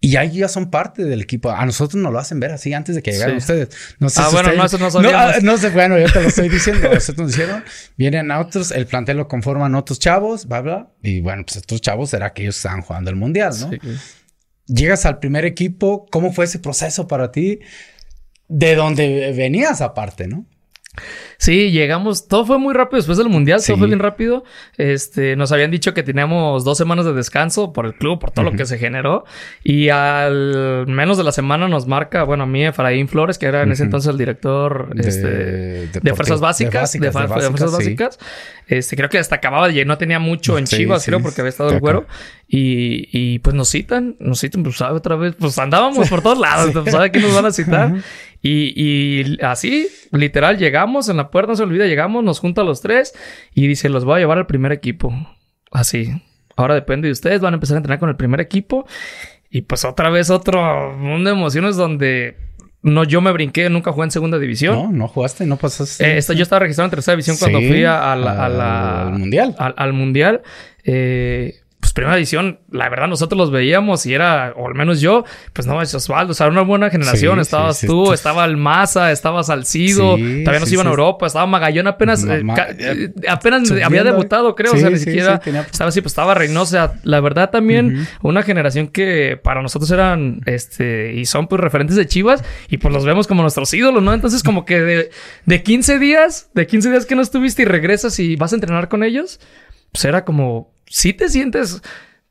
Y ahí ya son parte del equipo. A nosotros nos lo hacen ver así antes de que llegaran ustedes. No sé ah, bueno, no, eso no sabíamos. No, ah, no sé, bueno, yo te lo estoy diciendo. Ustedes nos dijeron, vienen otros, el plantel lo conforman otros chavos, bla, bla. Y bueno, pues estos chavos será que ellos están jugando el mundial, ¿no? Sí llegas al primer equipo, ¿cómo fue ese proceso para ti? De dónde venías aparte, ¿no? Sí, llegamos, todo fue muy rápido después del mundial, todo fue bien rápido. Este, nos habían dicho que teníamos dos semanas de descanso por el club, por todo lo que se generó. Y al menos de la semana nos marca, bueno, a mí, Efraín Flores, que era en ese entonces el director de, este, de, fuerzas básicas, de, fuerzas básicas. Este, creo que hasta acababa de no tenía mucho en Chivas, creo, porque había estado el güero. Y, y pues nos citan, nos citan, pues sabe otra vez, pues andábamos por todos lados, pues sabe que nos van a citar. Y, y así, literal, llegamos en la puerta, no se olvida, llegamos, nos junta a los tres y dice, los voy a llevar al primer equipo. Así. Ahora depende de ustedes, van a empezar a entrenar con el primer equipo. Y pues otra vez otro mundo de emociones donde no, yo me brinqué, nunca jugué en segunda división. No, no jugaste, no pasaste. Eh, yo estaba registrado en tercera división cuando fui a, la, al mundial. al mundial. Eh, pues primera edición, la verdad nosotros los veíamos y era, o al menos yo, pues no, es Osvaldo, o sea, una buena generación, estabas tú, estaba el Maza, estaba Salcido, también nos iban a Europa, estaba Magallón apenas, eh, eh, apenas había debutado, creo, o sea, ni siquiera estaba así, pues estaba Reynosa, la verdad también una generación que para nosotros eran, este, y son pues referentes de Chivas y pues los vemos como nuestros ídolos, ¿no? Entonces como que de, de 15 días, de 15 días que no estuviste y regresas y vas a entrenar con ellos, pues era como si te sientes,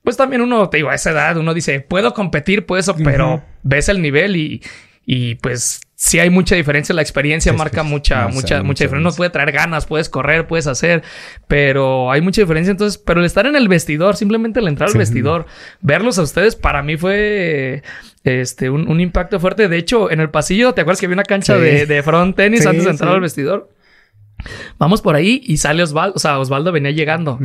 pues también uno, te digo, a esa edad uno dice, puedo competir, pues, pero ves el nivel y, y pues sí hay mucha diferencia. La experiencia marca mucha, mucha, mucha diferencia. Uno puede traer ganas, puedes correr, puedes hacer, pero hay mucha diferencia. Entonces, pero el estar en el vestidor, simplemente el entrar al vestidor, verlos a ustedes, para mí fue este un, impacto fuerte. De hecho, en el pasillo, ¿te acuerdas que había una cancha de, de front tenis antes de entrar al vestidor? Vamos por ahí y sale Osvaldo, o sea, Osvaldo venía llegando.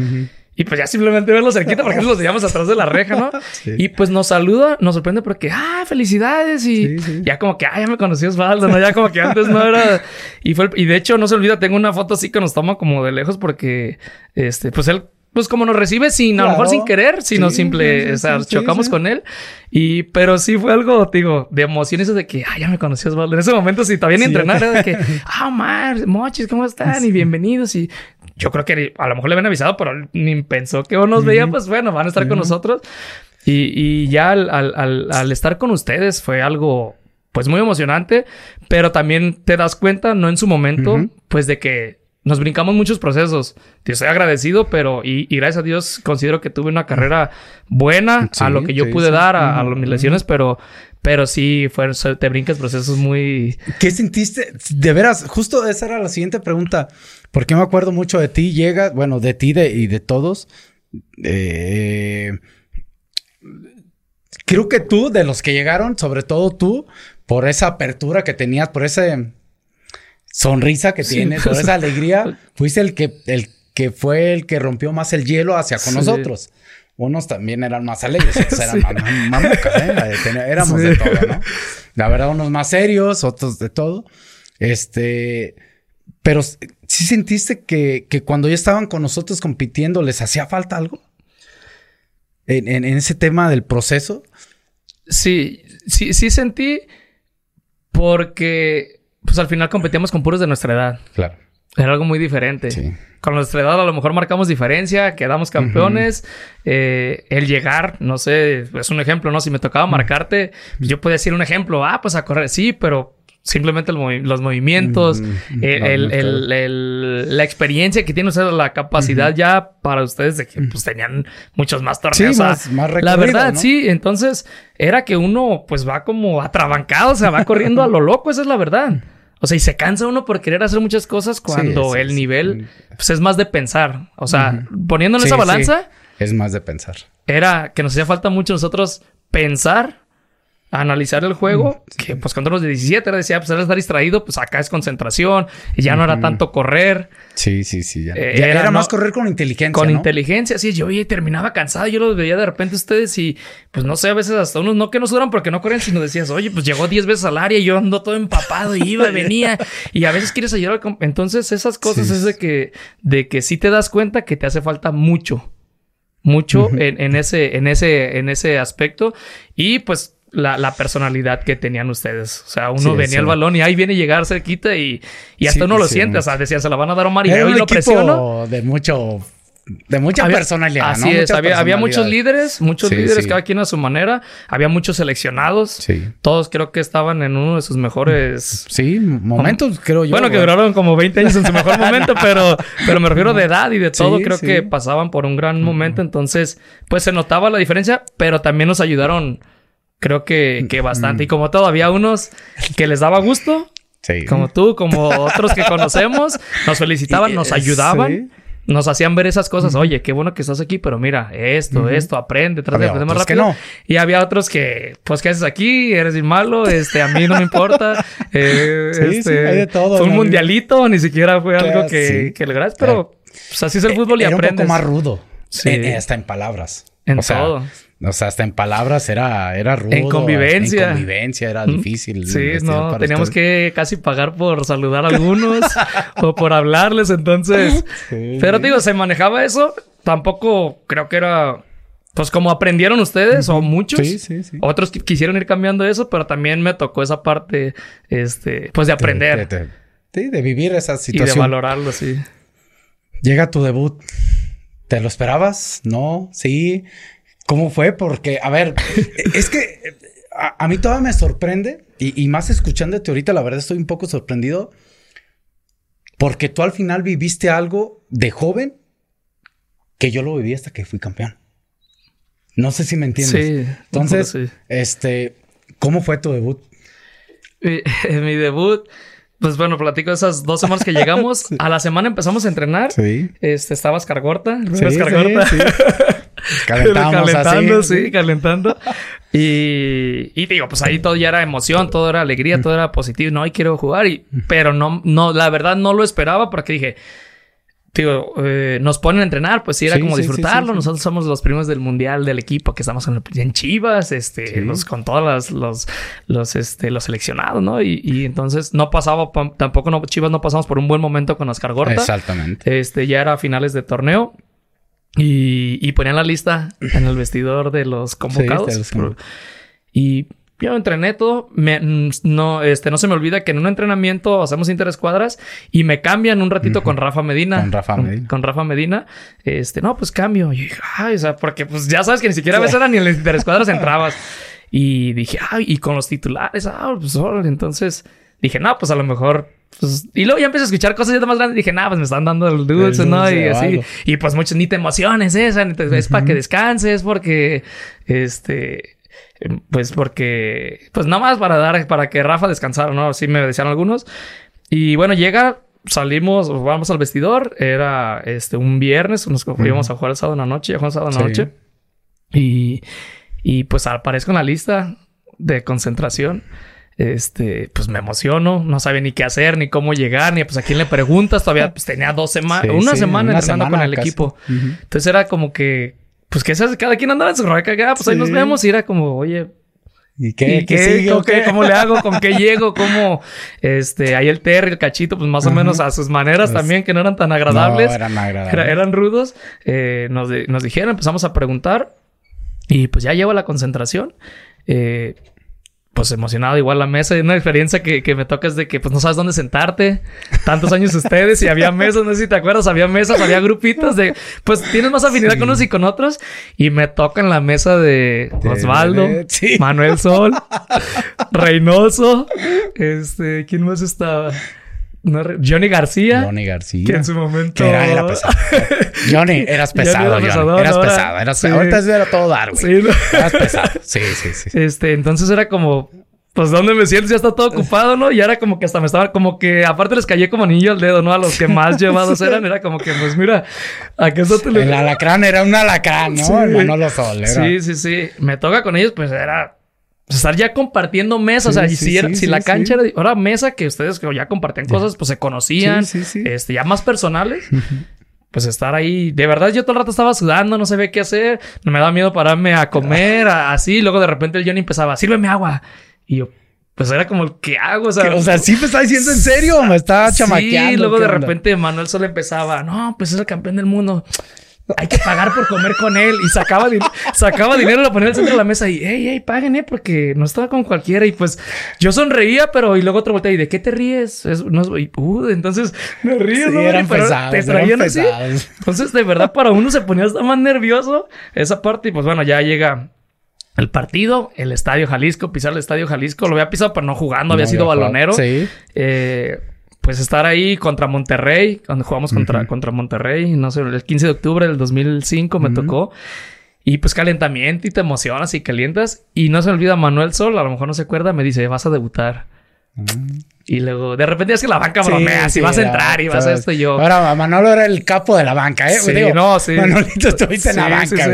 Y pues ya simplemente verlo cerquita porque nos veíamos atrás de la reja, ¿no? Y pues nos saluda, nos sorprende porque, ah, felicidades. Y ya como que, ah, ya me conoció Osvaldo, ¿no? Ya como que antes no era. Y fue, y de hecho, no se olvida, tengo una foto así que nos toma como de lejos porque, este, pues él pues como nos recibe sin, a lo mejor sin querer, sino simple, o sea, chocamos con él. Y, pero sí fue algo, digo, de emociones de que, ah, ya me conocí Osvaldo. En ese momento, si todavía ni entrenar, era de que, ah, Mar, mochis, ¿cómo están? Y bienvenidos. Y yo creo que a lo mejor le habían avisado, pero ni pensó que nos veía, pues bueno, van a estar con nosotros. Y, ya al, estar con ustedes fue algo, pues muy emocionante, pero también te das cuenta, no en su momento, pues de que nos brincamos muchos procesos. Te estoy agradecido, pero y, gracias a Dios considero que tuve una carrera buena a lo que yo pude dar a, mis lesiones, pero pero sí, fue, te brincas procesos muy... ¿Qué sentiste? De veras, justo esa era la siguiente pregunta. Porque me acuerdo mucho de ti, llega, bueno, de ti y de todos. Eh, creo que tú, de los que llegaron, sobre todo tú, por esa apertura que tenías, por esa sonrisa que tienes, por esa alegría, fuiste el que, el que fue el que rompió más el hielo hacia con nosotros. Unos también eran más alegres, otros eran más, ¿eh? Éramos de todo, ¿no? La verdad, unos más serios, otros de todo. Este, pero ¿sí sentiste que, cuando ya estaban con nosotros compitiendo les hacía falta algo? En, ese tema del proceso. Sí, sí, sí sentí porque pues al final competíamos con puros de nuestra edad. Claro. Era algo muy diferente. Sí. Con nuestra edad a lo mejor marcamos diferencia, quedamos campeones. Eh, el llegar, no sé, es un ejemplo, ¿no? Si me tocaba marcarte, yo podía decir un ejemplo, ah, pues a correr, sí, pero simplemente los movimientos, la experiencia que tiene usted, la capacidad ya para ustedes de que pues tenían muchos más torneos. Sí, más, La verdad, sí. Entonces era que uno pues va como atrabancado, o sea, va corriendo a lo loco, esa es la verdad. O sea, y se cansa uno por querer hacer muchas cosas cuando el nivel pues es más de pensar. O sea, poniendo en esa balanza. Es más de pensar. Era que nos hacía falta mucho nosotros pensar analizar el juego, que pues cuando los de 17 era decía, pues era estar distraído, pues acá es concentración, y ya no era tanto correr. Sí, sí, sí, ya. Eh, era, más correr con inteligencia. Con inteligencia, sí, yo oye, terminaba cansado, yo los veía de repente ustedes y pues no sé, a veces hasta unos no que no sudan porque no corren, sino decías, oye, pues llegó 10 veces al área y yo ando todo empapado y iba, venía, y a veces quieres ayudar. Entonces, esas cosas es de que, de que sí te das cuenta que te hace falta mucho mucho en, en, ese, en ese, en ese aspecto. Y pues la, personalidad que tenían ustedes. O sea, uno venía al balón y ahí viene a llegar cerquita y, y hasta uno lo siente. O sea, decían, se la van a dar a Omar y lo presiono. De mucho de mucha personalidad. Así es, había, muchos líderes, muchos líderes, cada quien a su manera. Había muchos seleccionados. Sí. Todos creo que estaban en uno de sus mejores. Sí, momentos, creo yo. Bueno, que duraron como 20 años en su mejor momento, pero, pero me refiero de edad y de todo. creo que pasaban por un gran momento. Entonces, pues se notaba la diferencia, pero también nos ayudaron Creo que, que bastante. Y como todo, había unos que les daba gusto. Sí. Como tú, como otros que conocemos. Nos felicitaban, nos ayudaban. nos hacían ver esas cosas. Oye, qué bueno que estás aquí, pero mira, esto, esto, aprende, trata de aprender más rápido. Y había otros que, pues, ¿qué haces aquí? Eres bien malo, este, a mí no me importa. Eh, este, hay de todo. Fue un mundialito, ni siquiera fue algo que, que lograste, pero pues, así es el fútbol y era aprendes. un poco más rudo. Sí. hasta en palabras. En todo. O sea, hasta en palabras era, era rudo. En convivencia. En convivencia era difícil. Sí, no, teníamos que casi pagar por saludar a algunos o por hablarles, entonces. Pero digo, se manejaba eso. Tampoco creo que era. Pues como aprendieron ustedes o muchos. Sí, sí, sí. Otros quisieron ir cambiando eso, pero también me tocó esa parte, este, pues de aprender. sí, de vivir esa situación. Y de valorarlo, sí. Llega tu debut. ¿Te lo esperabas? ¿No? ¿Sí? ¿Cómo fue? Porque, a ver, es que a, mí todavía me sorprende y, más escuchándote ahorita, la verdad estoy un poco sorprendido porque tú al final viviste algo de joven que yo lo viví hasta que fui campeón. No sé si me entiendes. Sí. Entonces, este, ¿cómo fue tu debut? Mi, mi debut, pues bueno, platico esas dos semanas que llegamos. A la semana empezamos a entrenar. Sí. Este, estaba Escargorta. Sí, Escargorta. Sí, calentando, sí, calentando. Y, y, digo, pues ahí todo ya era emoción, todo era alegría, todo era positivo. No, y quiero jugar. Y, pero no, no, la verdad no lo esperaba porque dije, digo, eh, nos ponen a entrenar, pues sí, era como disfrutarlo. Nosotros somos los primos del mundial del equipo que estamos en, Chivas, este, los, con todos los, los, este, los seleccionados, ¿no? Y, entonces no pasaba, tampoco no, Chivas no pasamos por un buen momento con Oscar Gorta. Exactamente. Este, ya era a finales de torneo. Y, y ponían la lista en el vestidor de los convocados. y yo entrené todo. Me, no, este, no se me olvida que en un entrenamiento hacemos interescuadras y me cambian un ratito con Rafa Medina. Con Rafa Medina. Con, Rafa Medina. Este, no, pues cambio. Y dije, ay, o sea, porque pues ya sabes que ni siquiera a veces era ni en el interescuadras entrabas. Y dije, ay, y con los titulares, ah, pues entonces dije, no, pues a lo mejor pues, y luego ya empecé a escuchar cosas ya más grandes. Dije, nah, pues me están dando el dulce, ¿no? Y así. Y pues muchos, ni te emociones, ¿eh? es para que descanses, porque, este, pues porque, pues nada más para dar, para que Rafa descansara, ¿no? Así me decían algunos. Y bueno, llega, salimos, vamos al vestidor. Era, este, un viernes, nos íbamos a jugar el sábado en la noche, ya jugamos el sábado en la noche. Y, y pues aparezco en la lista de concentración este, pues me emociono, no sabía ni qué hacer, ni cómo llegar, ni pues a quién le preguntas, todavía pues tenía dos semanas, una semana entrenando con el equipo. Entonces era como que, pues que cada quien andaba en su rollo, ah, pues ahí nos vemos y era como, oye, ¿Y qué? ¿Qué, ¿Cómo le hago? ¿Con qué llego? ¿Cómo? Este, ahí el Terry, el cachito, pues más o menos a sus maneras pues también, que no eran tan agradables. No, eran agradables. eran rudos. Eh, nos, nos dijeron, empezamos a preguntar. Y pues ya llevo la concentración. Eh, pues emocionado igual la mesa. Y una experiencia que, que, me toca es de que pues no sabes dónde sentarte. Tantos años ustedes y había mesas, no sé si te acuerdas, había mesas, había grupitos de... Pues tienes más afinidad con unos y con otros. Y me toca en la mesa de, Osvaldo, Manuel Sol, Reynoso, este, ¿quién más estaba? Johnny García. Johnny García. Que en su momento. era, pesado. Johnny, eras pesado, Johnny. eras pesado. Eras Ahorita era todo dar, güey. Sí, Eras pesado. Sí, sí, sí. Este, entonces era como. Pues, ¿dónde me siento? Ya está todo ocupado, ¿no? Y era como que hasta me estaba... Como que... Aparte les cayé como niño al dedo, ¿no? A los que más llevados eran. Era como que, pues, mira... ¿A qué eso te El alacrán era un alacrán, ¿no? Sí. El Sol. Sí, sí, sí. Me toca con ellos, pues, era pues, estar ya compartiendo mesas. o sea, si, si la cancha era. Ahora, mesa que ustedes ya compartían cosas, pues se conocían. Este, ya más personales. Pues estar ahí. De verdad, yo todo el rato estaba sudando, no sabía qué hacer. No me daba miedo pararme a comer, así. Luego de repente el Johnny empezaba, sírveme agua. Y yo, pues era como, ¿qué hago? O sea, o sea ¿sí me está diciendo en serio? ¿Me está chamaqueando? Sí, luego de repente Manuel solo empezaba, no, pues es el campeón del mundo hay que pagar por comer con él. Y sacaba, sacaba dinero, lo ponía al centro de la mesa y, hey, hey, paguen, eh, porque no estaba con cualquiera. Y pues yo sonreía, pero y luego otro voltea y, ¿de qué te ríes? Es, no, uh, entonces me río, ¿no? Eran pesados, te traían así. Entonces, de verdad, para uno se ponía hasta más nervioso esa parte. Y pues bueno, ya llega el partido, el Estadio Jalisco, pisar el Estadio Jalisco. Lo había pisado, pero no jugando, había sido balonero. Sí. Eh pues estar ahí contra Monterrey, cuando jugamos contra, contra Monterrey, no sé, el 15 de octubre del 2005 me tocó. Y pues calentamiento y te emocionas y calientas. Y no se olvida Manuel Sol, a lo mejor no se acuerda, me dice, vas a debutar. Y luego, de repente es que la banca bromea, si vas a entrar y vas a esto y yo. Ahora, Manolo era el capo de la banca, ¿eh? Sí, no, sí. Manolito, estuviste en la banca,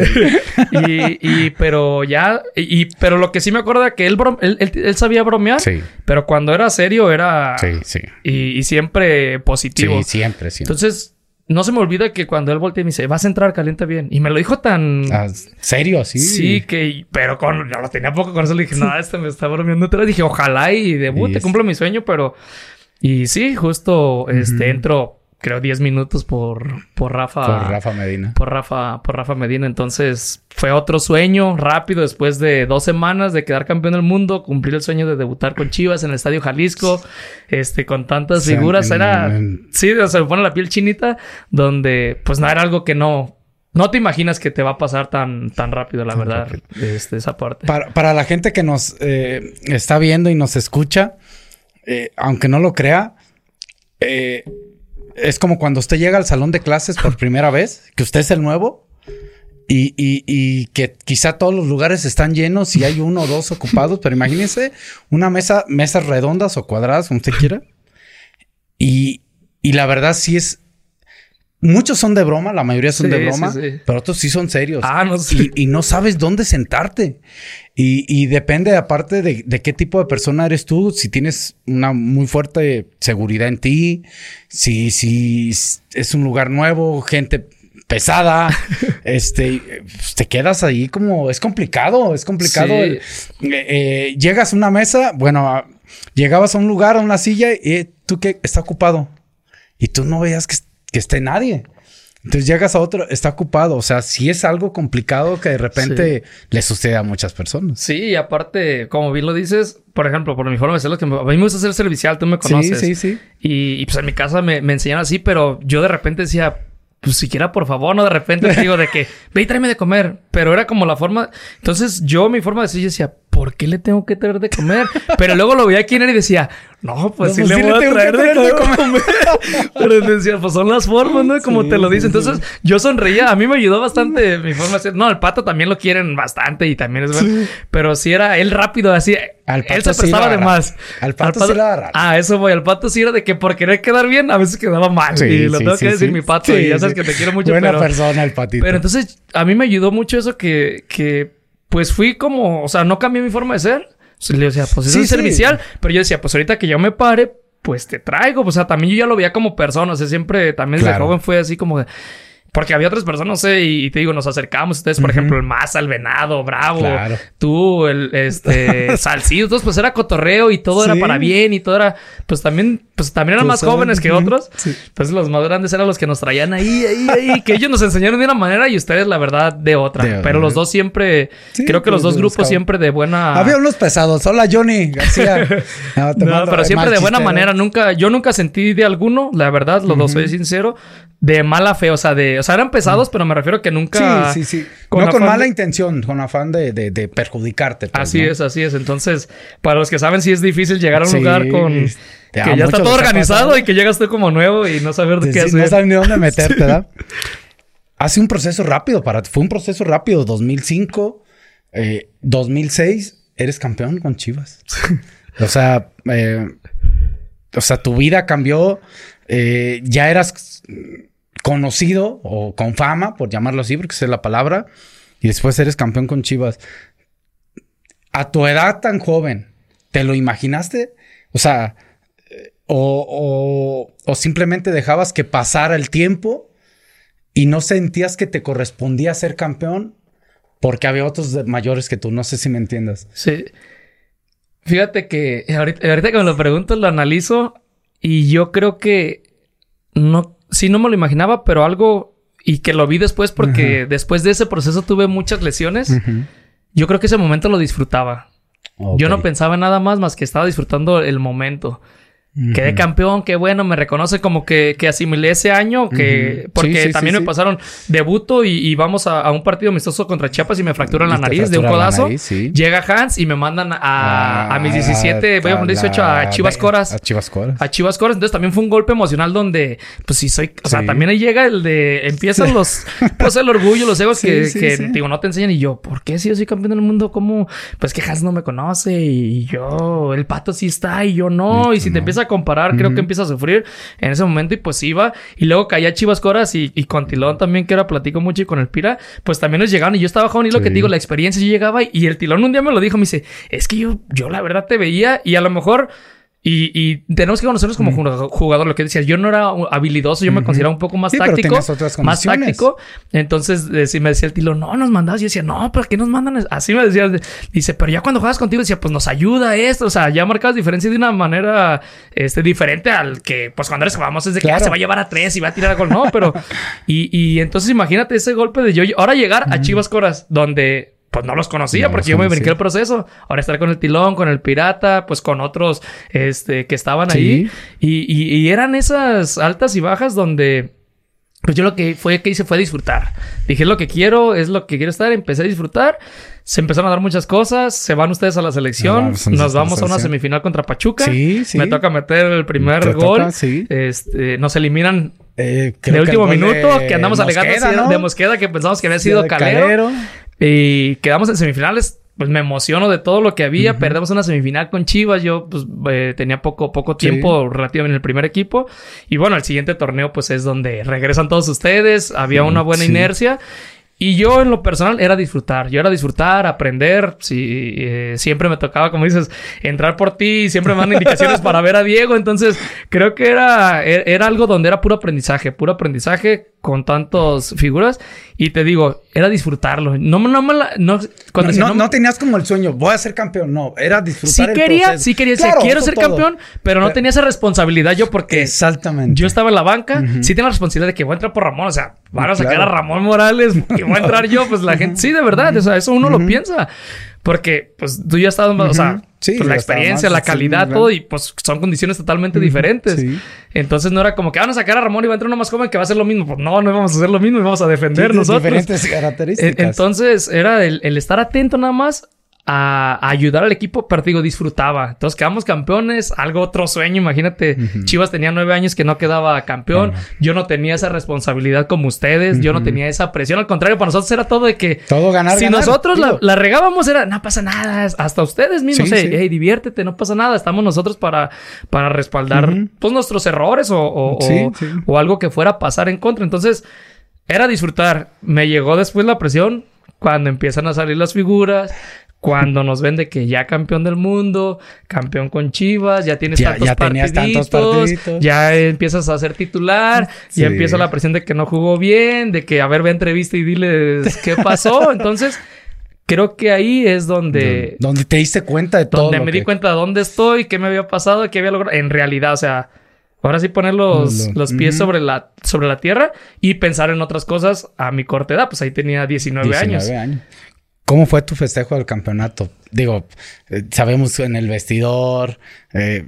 y, y, pero ya, y, pero lo que sí me acuerdo es que él, él, él, sabía bromear. Sí. Pero cuando era serio era. Sí, sí. Y, y siempre positivo. Sí, siempre, siempre. Entonces, no se me olvida que cuando él voltea y me dice, vas a entrar, calienta bien. Y me lo dijo tan... Ah, ¿Serio? Sí. Sí, que... Pero con... Yo lo tenía poco con eso. Le dije, no, este me está bromeando. Te dije, ojalá y debute, cumplo mi sueño, pero... Y sí, justo, este, entro creo 10 minutos por, por Rafa. Por Rafa Medina. Por Rafa, por Rafa Medina. Entonces fue otro sueño rápido después de dos semanas de quedar campeón del mundo, cumplir el sueño de debutar con Chivas en el Estadio Jalisco, este, con tantas figuras. era, sí, o sea, me pone la piel chinita, donde pues no era algo que no, no te imaginas que te va a pasar tan, tan rápido, la verdad, Este, esa parte. Para, para, la gente que nos eh, está viendo y nos escucha, eh, aunque no lo crea, eh, es como cuando usted llega al salón de clases por primera vez, que usted es el nuevo y, y, que quizá todos los lugares están llenos y hay uno o dos ocupados, pero imagínese una mesa, mesas redondas o cuadradas, como usted quiera. Y, y la verdad sí es, Muchos son de broma, la mayoría son de broma, pero otros sí son serios. Ah, no sé. y, no sabes dónde sentarte. Y, depende, aparte de, qué tipo de persona eres tú, si tienes una muy fuerte seguridad en ti, si, si es un lugar nuevo, gente pesada, este, te quedas ahí como, es complicado, es complicado. Eh, eh, llegas a una mesa, bueno, llegabas a un lugar, a una silla, y tú que está ocupado. Y tú no veas que que esté nadie. Entonces llegas a otro, está ocupado. O sea, sí es algo complicado que de repente le sucede a muchas personas. Sí, y aparte, como bien lo dices, por ejemplo, por mi forma de ser, que a mí me gusta ser servicial, tú me conoces. Sí, sí, sí. Y, pues en mi casa me, me enseñan así, pero yo de repente decía, pues siquiera por favor, no de repente te digo de que ve y tráeme de comer. Pero era como la forma. Entonces yo, mi forma de decir, yo decía, ¿por qué le tengo que traer de comer? Pero luego lo veía quién era y decía, no, pues sí pues le voy a traer, de, comer. Pero decía, pues son las formas, ¿no? Como te lo dice. Entonces yo sonreía. A mí me ayudó bastante mi forma de ser. No, al pato también lo quieren bastante y también es bueno. Pero si era él rápido, así. Al pato él se prestaba de más. Al pato, sí la Ah, eso voy. Al pato sí era de que por querer quedar bien, a veces quedaba mal. y lo tengo que decir mi pato. y ya sabes que te quiero mucho. Buena persona el patito. Pero entonces a mí me ayudó mucho eso que, que pues fui como, o sea, no cambié mi forma de ser. Le decía, pues es servicial, pero yo decía, pues ahorita que yo me pare, pues te traigo. O sea, también yo ya lo veía como persona. O sea, siempre también desde joven fue así como de, porque había otras personas, no sé, y, te digo, nos acercamos. Ustedes, por ejemplo, el Maza, el Venado, Bravo. Claro. Tú, el este Salcido. Entonces, pues era cotorreo y todo era para bien y todo era. Pues también, pues también eran pues más jóvenes que otros. Pues los más grandes eran los que nos traían ahí, ahí, ahí. que ellos nos enseñaron de una manera y ustedes, la verdad, de otra. Pero los dos siempre. creo que los dos grupos siempre de buena. Había unos pesados. Hola, Johnny García. No, pero siempre de buena manera. Nunca, yo nunca sentí de alguno, la verdad, los dos soy sincero, de mala fe. O sea, de o sea, eran pesados, pero me refiero a que nunca. Sí, sí, sí. no con mala intención, con afán de, de, perjudicarte. Pues, así es, así es. Entonces, para los que saben, sí es difícil llegar a un lugar con. Que ya está todo organizado y que llegas tú como nuevo y no saber de qué hacer. No sabes ni dónde meterte, ¿verdad? Hace un proceso rápido para Fue un proceso rápido. 2005, 2006, eh, eres campeón con Chivas. o sea, eh, o sea, tu vida cambió. Eh, ya eras conocido o con fama, por llamarlo así, porque esa es la palabra, y después eres campeón con Chivas. A tu edad tan joven, ¿te lo imaginaste? O sea, o, o, simplemente dejabas que pasara el tiempo y no sentías que te correspondía ser campeón porque había otros mayores que tú. No sé si me entiendas. Sí. Fíjate que ahorita, ahorita que me lo pregunto, lo analizo y yo creo que no sí no me lo imaginaba, pero algo y que lo vi después porque después de ese proceso tuve muchas lesiones. Yo creo que ese momento lo disfrutaba. Yo no pensaba en nada más más que estaba disfrutando el momento. Quedé campeón, qué bueno, me reconoce como que, que asimilé ese año, que porque también me pasaron debuto y, vamos a, un partido amistoso contra Chiapas y me fracturan la nariz de un codazo. Llega Hans y me mandan a, a mis 17, voy a 18 a Chivas Coras. A Chivas Coras. A Chivas Coras. Entonces también fue un golpe emocional donde, pues sí soy, o sea, también ahí llega el de, empiezan los, pues el orgullo, los egos que, que digo, no te enseñan y yo, ¿por qué si yo soy campeón del mundo? ¿Cómo? Pues que Hans no me conoce y yo, el pato sí está y yo no. Y, si te empieza comparar, creo que empieza a sufrir en ese momento y pues iba. Y luego caía Chivas Coras y, y con Tilón también, que era platico mucho y con el Pira, pues también nos llegaban y yo estaba joven y lo que digo, la experiencia, yo llegaba y el Tilón un día me lo dijo, me dice, es que yo, yo la verdad te veía y a lo mejor y, y, tenemos que conocernos como jugador. Lo que decías, yo no era habilidoso, yo me consideraba un poco más táctico. más táctico. Entonces, eh, si me decía el tilo, no, nos mandabas. Yo decía, no, pero ¿qué nos mandan? Así me decía. Dice, pero ya cuando juegas contigo, decía, pues nos ayuda esto. O sea, ya marcabas diferencia de una manera este, diferente al que, pues cuando eres vamos, es de que ah, se va a llevar a tres y va a tirar a gol. No, pero. y, y entonces imagínate ese golpe de yo. Ahora llegar a Chivas Coras, donde pues no los conocía porque yo me brinqué el proceso. Ahora estar con el tilón, con el pirata, pues con otros este, que estaban ahí. Y, y, eran esas altas y bajas donde, pues yo lo que fue que hice fue disfrutar. Dije, lo que quiero, es lo que quiero estar. Empecé a disfrutar. Se empezaron a dar muchas cosas. Se van ustedes a la selección. Nos vamos, a una semifinal contra Pachuca. Sí, sí. Me toca meter el primer gol. este, nos eliminan eh, de último minuto, que andamos alegando de Mosqueda, que pensamos que había sido calero. Y quedamos en semifinales. Pues me emociono de todo lo que había. Perdemos una semifinal con Chivas. Yo pues eh, tenía poco, poco tiempo relativo en el primer equipo. Y bueno, el siguiente torneo pues es donde regresan todos ustedes. Había una buena inercia. Y yo en lo personal era disfrutar, yo era disfrutar, aprender, si, eh, siempre me tocaba, como dices, entrar por ti, siempre me dan indicaciones para ver a Diego, entonces creo que era, e, era algo donde era puro aprendizaje, puro aprendizaje con tantas figuras y te digo, era disfrutarlo, no, no la, no, cuando no, no, tenías como el sueño, voy a ser campeón, no, era disfrutar sí quería, Sí quería, sí quiero ser campeón, pero no tenía esa responsabilidad yo porque exactamente. yo estaba en la banca, sí tenía la responsabilidad de que voy a entrar por Ramón, o sea, van a sacar a Ramón Morales y voy a entrar yo, pues la gente, sí, de verdad, o sea, eso uno lo piensa. Porque, pues, tú ya estás, o sea, pues, la experiencia, la calidad, todo, y pues son condiciones totalmente diferentes. Entonces no era como que van a sacar a Ramón y va a entrar uno más joven que va a hacer lo mismo. Pues no, no vamos a hacer lo mismo y vamos a defender nosotros. Diferentes características. Entonces era el, el estar atento nada más a, ayudar al equipo, pero digo, disfrutaba. Entonces quedamos campeones, algo otro sueño. Imagínate, Chivas tenía nueve años que no quedaba campeón. Yo no tenía esa responsabilidad como ustedes, yo no tenía esa presión. Al contrario, para nosotros era todo de que todo ganar. Si nosotros la, regábamos, era no pasa nada, hasta ustedes mismos, hey, diviértete, no pasa nada. Estamos nosotros para, para respaldar pues nuestros errores o, o, o algo que fuera a pasar en contra. Entonces, era disfrutar. Me llegó después la presión cuando empiezan a salir las figuras, cuando nos ven de que ya campeón del mundo, campeón con Chivas, ya tienes tantos, ya partiditos, ya empiezas a ser titular, ya empieza la presión de que no jugó bien, de que a ver, ve entrevista y diles qué pasó. Entonces, creo que ahí es donde... Donde te diste cuenta de todo. Donde me di cuenta de dónde estoy, qué me había pasado, qué había logrado. En realidad, o sea, ahora sí poner los, pies sobre, la, sobre la tierra y pensar en otras cosas a mi corta edad. Pues ahí tenía 19, 19 años. ¿Cómo fue tu festejo del campeonato? Digo, eh, sabemos en el vestidor, eh,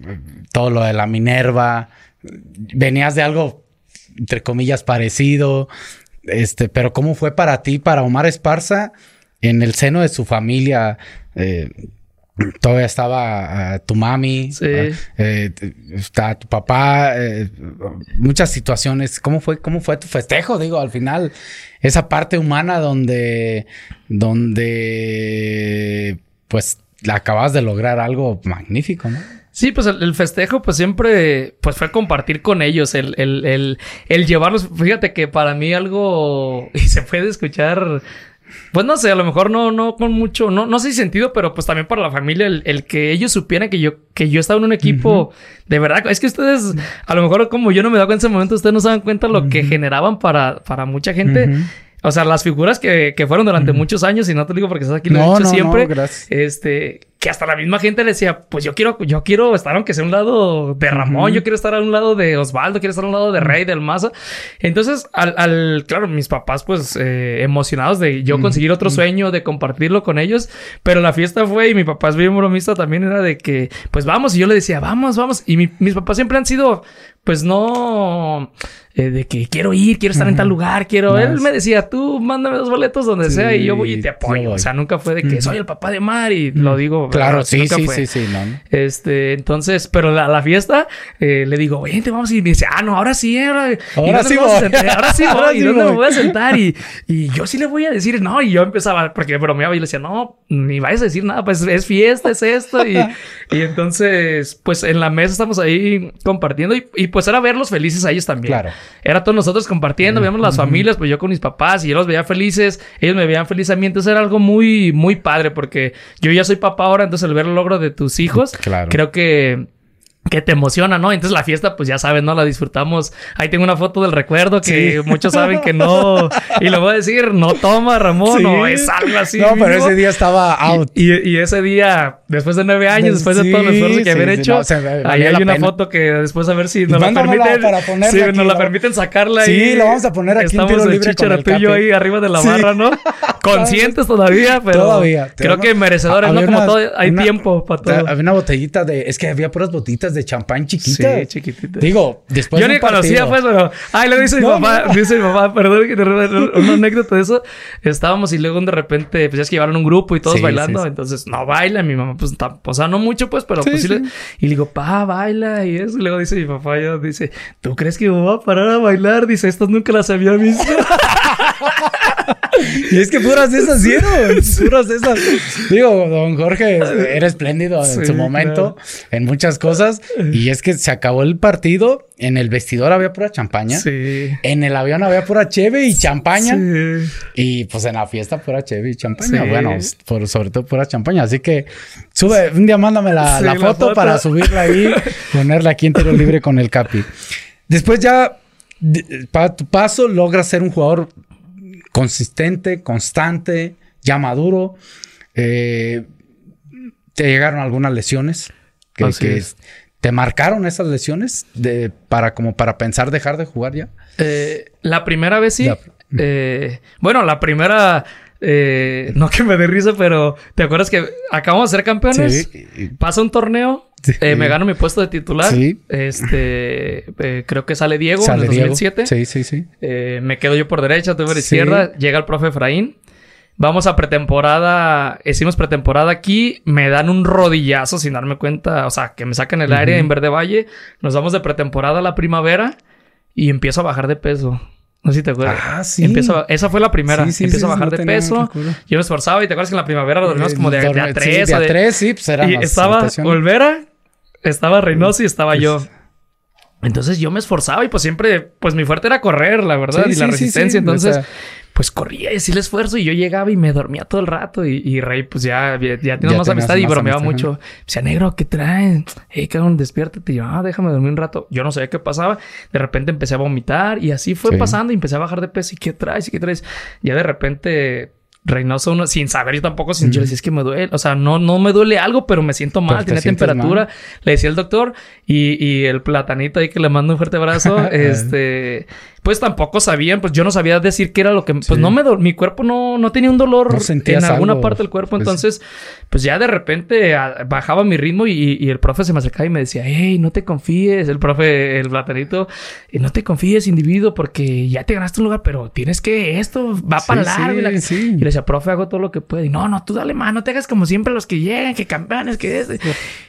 todo lo de la Minerva, venías de algo, entre comillas, parecido, este, pero ¿cómo fue para ti, para Omar Esparza, en el seno de su familia? Eh, todavía estaba ah, tu mami, sí. eh, está tu papá, muchas situaciones. ¿Cómo fue, ¿Cómo fue tu festejo? Digo, al final, esa parte humana donde, donde, pues, acabas de lograr algo magnífico, ¿no? Sí, pues el, festejo, pues siempre, pues fue compartir con ellos, el, el, el, el llevarlos. Fíjate que para mí algo, y se puede escuchar pues no sé, a lo mejor no, no con mucho, no, no sé si sentido, pero pues también para la familia, el, que ellos supieran que yo, que yo estaba en un equipo de verdad. Es que ustedes, a lo mejor como yo no me daba cuenta en ese momento, ustedes no se dan cuenta lo que generaban para, para mucha gente. O sea, las figuras que, que fueron durante muchos años, y no te digo porque estás aquí, lo he dicho siempre. Este, que hasta la misma gente le decía, pues yo quiero, yo quiero estar aunque sea un lado de Ramón, yo quiero estar a un lado de Osvaldo, quiero estar a un lado de Rey, del Maza. Entonces, al, claro, mis papás pues eh, emocionados de yo conseguir otro sueño, de compartirlo con ellos, pero la fiesta fue y mi papá es bien bromista también era de que, pues vamos, y yo le decía, vamos, vamos, y mis papás siempre han sido, pues no eh, de que quiero ir, quiero estar en tal lugar, quiero. Él me decía, tú mándame dos boletos donde sea y yo voy y te apoyo. O sea, nunca fue de que soy el papá de Mar y lo digo. Claro, sí, sí, sí, sí, Este, entonces, pero la, la fiesta, eh, le digo, te vamos y me dice, ah, no, ahora sí, ahora, ahora sí voy. Ahora sí voy. ¿Y dónde me voy a sentar? Y, y yo sí le voy a decir, no, y yo empezaba, porque bromeaba y le decía, no, ni vayas a decir nada, pues es fiesta, es esto. Y, y entonces, pues en la mesa estamos ahí compartiendo y, y pues era verlos felices a ellos también. Claro era todos nosotros compartiendo, veíamos las familias, pues yo con mis papás y yo los veía felices, ellos me veían feliz a mí, entonces era algo muy, muy padre porque yo ya soy papá ahora, entonces el ver el logro de tus hijos, creo que que te emociona, ¿no? Entonces la fiesta, pues ya sabes, ¿no? La disfrutamos. Ahí tengo una foto del recuerdo que muchos saben que no. Y lo voy a decir, no toma, Ramón, o es algo así. No, pero ese día estaba out. Y, ese día, después de nueve años, después de todo el esfuerzo que habían hecho, ahí hay una foto que después a ver si nos la permiten. Para sí, nos la permiten sacarla ahí. Sí, la vamos a poner aquí Estamos en libre con el tú y yo ahí arriba de la barra, ¿no? Conscientes todavía, pero todavía. creo que merecedores, ¿no? Como todo, hay tiempo para todo. Había una botellita de... Es que había puras botitas de champán chiquita. Sí, chiquitita. Digo, después Yo ni conocía, pues, pero... Ay, lo dice mi papá. Dice mi papá, perdón, una anécdota de eso. Estábamos y luego de repente, pues, es que llevaron un grupo y todos bailando. entonces, no baila. Mi mamá, pues, o sea, no mucho, pues, pero pues sí. Le... Y le digo, pa, baila. Y eso. Y luego dice mi papá, yo, dice, ¿tú crees que me voy a parar a bailar? Dice, estas nunca las había visto. y es que puras de esas dieron. Puras de esas. Digo, don Jorge era espléndido en su momento en muchas cosas. Y es que se acabó el partido. En el vestidor había pura champaña. Sí. En el avión había pura cheve y champaña. Sí. Y pues en la fiesta pura cheve y champaña. Bueno, sobre todo pura champaña. Así que sube, un día mándame la, la, foto, para subirla ahí, ponerla aquí en tiro libre con el Capi. Después ya, para tu paso, logras ser un jugador consistente, constante, ya maduro. Eh, ¿Te llegaron algunas lesiones? Que, ¿Te marcaron esas lesiones de, para, como para pensar dejar de jugar ya? Eh, la primera vez sí. Eh, bueno, la primera... no que me dé risa, pero ¿te acuerdas que acabamos de ser campeones? Sí. Pasa un torneo, me gano mi puesto de titular. Sí. Este, creo que sale Diego en el 2007. Sí, sí, sí. me quedo yo por derecha, tú por izquierda. Llega el profe Efraín. Vamos a pretemporada, hicimos pretemporada aquí, me dan un rodillazo sin darme cuenta, o sea, que me sacan el aire en Verde Valle, nos vamos de pretemporada a la primavera y empiezo a bajar de peso. No sé si te acuerdas. Ah, sí. Empiezo esa fue la primera. empiezo a bajar de peso. Yo me esforzaba y te acuerdas que en la primavera lo dormíamos como de, de, a tres. Sí, de a tres, sí, pues era Y estaba Olvera, estaba Reynoso y estaba yo. Entonces yo me esforzaba y pues siempre, pues mi fuerte era correr, la verdad, y la resistencia. Entonces, pues corría y hacía el esfuerzo y yo llegaba y me dormía todo el rato y, y Rey pues ya, ya, ya más amistad y bromeaba mucho. Decía, negro, ¿qué traen? Hey, cabrón, despiértate. Y yo, ah, déjame dormir un rato. Yo no sabía qué pasaba. De repente empecé a vomitar y así fue pasando y empecé a bajar de peso. ¿Y qué traes? ¿Y qué traes? Ya de repente Reynoso uno, sin saber yo tampoco, sin yo le decía es que me duele, o sea, no, no me duele algo, pero me siento mal, tiene temperatura. Le decía el doctor y, y, el platanito ahí que le mando un fuerte abrazo, este, pues tampoco sabían, pues yo no sabía decir qué era lo que, pues no me, mi cuerpo no, no tenía un dolor en alguna parte del cuerpo, pues entonces, pues ya de repente bajaba mi ritmo y, y, el profe se me acercaba y me decía, hey, no te confíes, el profe, el platanito, eh, no te confíes, individuo, porque ya te ganaste un lugar, pero tienes que, esto va para largo. y, le decía, profe, hago todo lo que puedo. Y no, no, tú dale más, no te hagas como siempre los que llegan, que campeones, que es.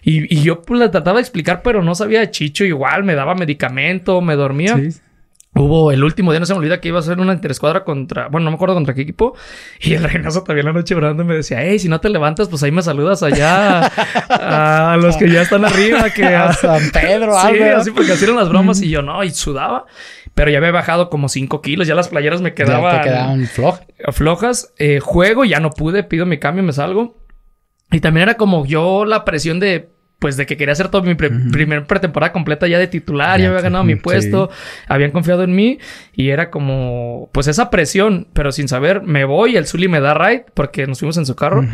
Y, y yo pues le trataba de explicar, pero no sabía chicho igual, me daba medicamento, me dormía. Hubo el último día, no se me olvida que iba a ser una interescuadra contra, bueno, no me acuerdo contra qué equipo. Y el Reynoso todavía la noche brando me decía, hey, si no te levantas, pues ahí me saludas allá a los que ya están arriba, que a San Pedro, Sí, así porque hicieron las bromas y yo no, y sudaba. Pero ya había bajado como 5 kilos, ya las playeras me quedaban. Ya te quedaban flojas. Eh, juego, ya no pude, pido mi cambio, me salgo. Y también era como yo la presión de pues de que quería hacer toda mi primer pretemporada completa ya de titular, ya, había ganado mi puesto, habían confiado en mí y era como, pues esa presión, pero sin saber, me voy, el Zully me da ride porque nos fuimos en su carro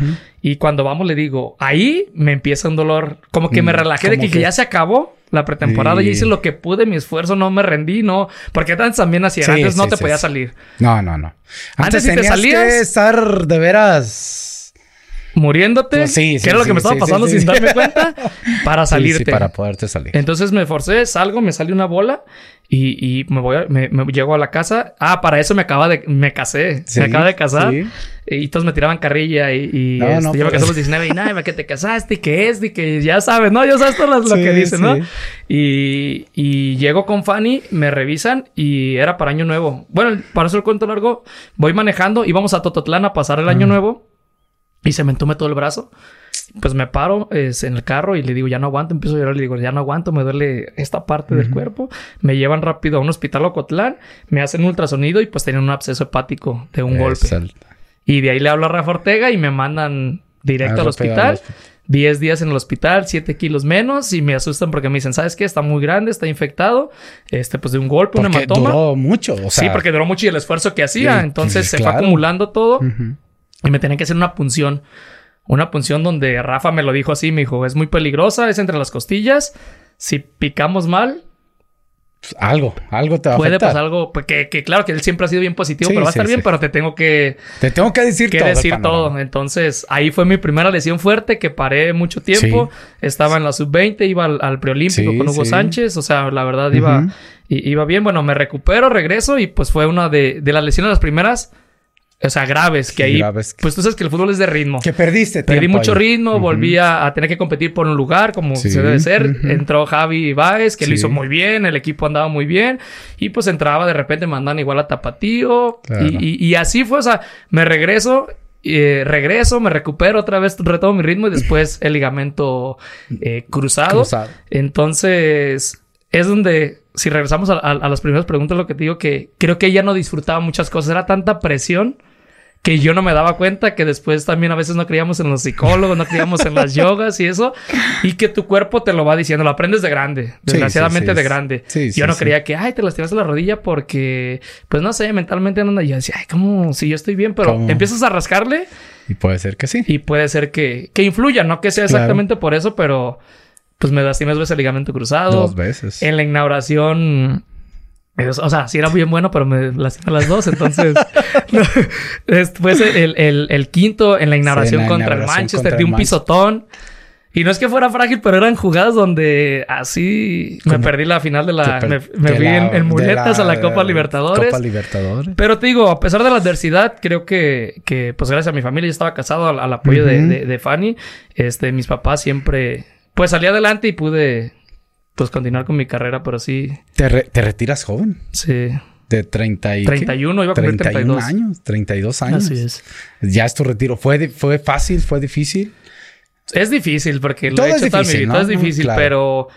y cuando vamos le digo, ahí me empieza un dolor, como que me mm, relajé de que, ya se acabó la pretemporada, y... hice lo que pude, mi esfuerzo, no me rendí, no, porque antes también hacía, antes no te podía salir. No, no, no. Antes, si te salías que estar de veras muriéndote. Pues sí, que era lo que me estaba pasando sin darme cuenta. Para salirte. para poderte salir. Entonces me forcé, salgo, me sale una bola y, y me voy a, me, llego a la casa. Ah, para eso me acaba de, me casé. me acaba de casar. Y todos me tiraban carrilla y, y no, este, yo me casé a los 19 y nada, que te casaste y que es y que ya sabes, ¿no? Ya sabes todo lo, que dicen, ¿no? Y, y llego con Fanny, me revisan y era para Año Nuevo. Bueno, para eso el cuento largo, voy manejando, íbamos a Tototlán a pasar el Año Nuevo y se me entume todo el brazo. Pues me paro es, en el carro y le digo, ya no aguanto. Empiezo a llorar. Le digo, ya no aguanto, me duele esta parte del cuerpo. Me llevan rápido a un hospital Ocotlán. Me hacen un ultrasonido y pues tienen un absceso hepático de un golpe. Y de ahí le hablo a Rafa Ortega y me mandan directo al hospital. 10 días en el hospital, 7 kilos menos y me asustan porque me dicen, ¿sabes qué? Está muy grande, está infectado, este, pues de un golpe, un hematoma. duró mucho, o sea... Sí, porque duró mucho y el esfuerzo que hacía, entonces se fue acumulando todo. Y me tenían que hacer una punción. Una punción donde Rafa me lo dijo así, me dijo, es muy peligrosa, es entre las costillas. Si picamos mal... Pues algo, algo te va a Puede pasar algo, pues que, claro que él siempre ha sido bien positivo, pero va a estar bien, pero te tengo que... Te tengo que decir que todo. decir todo. Entonces, ahí fue mi primera lesión fuerte, que paré mucho tiempo. Estaba en la sub-20, iba al, preolímpico con Hugo Sánchez. O sea, la verdad iba, iba bien. Bueno, me recupero, regreso y pues fue una de, de las lesiones las primeras o sea, graves, que ahí. Pues tú sabes que el fútbol es de ritmo. Que perdiste. Perdí mucho ritmo, volví a, tener que competir por un lugar, como se debe ser. Entró Javi Báez, que lo hizo muy bien, el equipo andaba muy bien. Y pues entraba, de repente mandan igual a Tapatío. Y, así fue, o sea, me regreso. Eh, regreso, me recupero otra vez, retomo mi ritmo y después el ligamento eh, cruzado. cruzado. Entonces, es donde si regresamos a, a, las primeras preguntas, lo que te digo que creo que ella no disfrutaba muchas cosas. Era tanta presión que yo no me daba cuenta que después también a veces no creíamos en los psicólogos, no creíamos en las yogas y eso, y que tu cuerpo te lo va diciendo, lo aprendes de grande, desgraciadamente de grande. yo no creía que, ay, te lastimaste la rodilla porque, pues no sé, mentalmente y yo decía, ay, como si yo estoy bien, pero empiezas a rascarle. Y puede ser que sí. Y puede ser que, que influya, no que sea exactamente por eso, pero pues me lastimé dos veces el ligamento cruzado. Dos veces. En la inauguración o sea, sí era bien bueno, pero me lastimé las dos. Entonces, después el, el, el, quinto en la inauguración contra el Manchester, un pisotón. Y no es que fuera frágil, pero eran jugadas donde así me perdí la final de la. Me, vi en, muletas a la Copa Libertadores. Copa Libertadores. Pero te digo, a pesar de la adversidad, creo que, que pues gracias a mi familia, yo estaba casado al, apoyo de, de, de Fanny. Este, mis papás siempre. Pues salí adelante y pude pues continuar con mi carrera, pero sí. ¿Te, retiras joven? Sí. De 30 y 31, iba a cumplir 31 años, 32 años. Así es. Ya es tu retiro. ¿Fue, fue fácil? ¿Fue difícil? Es difícil porque lo he hecho toda mi vida. Es difícil, pero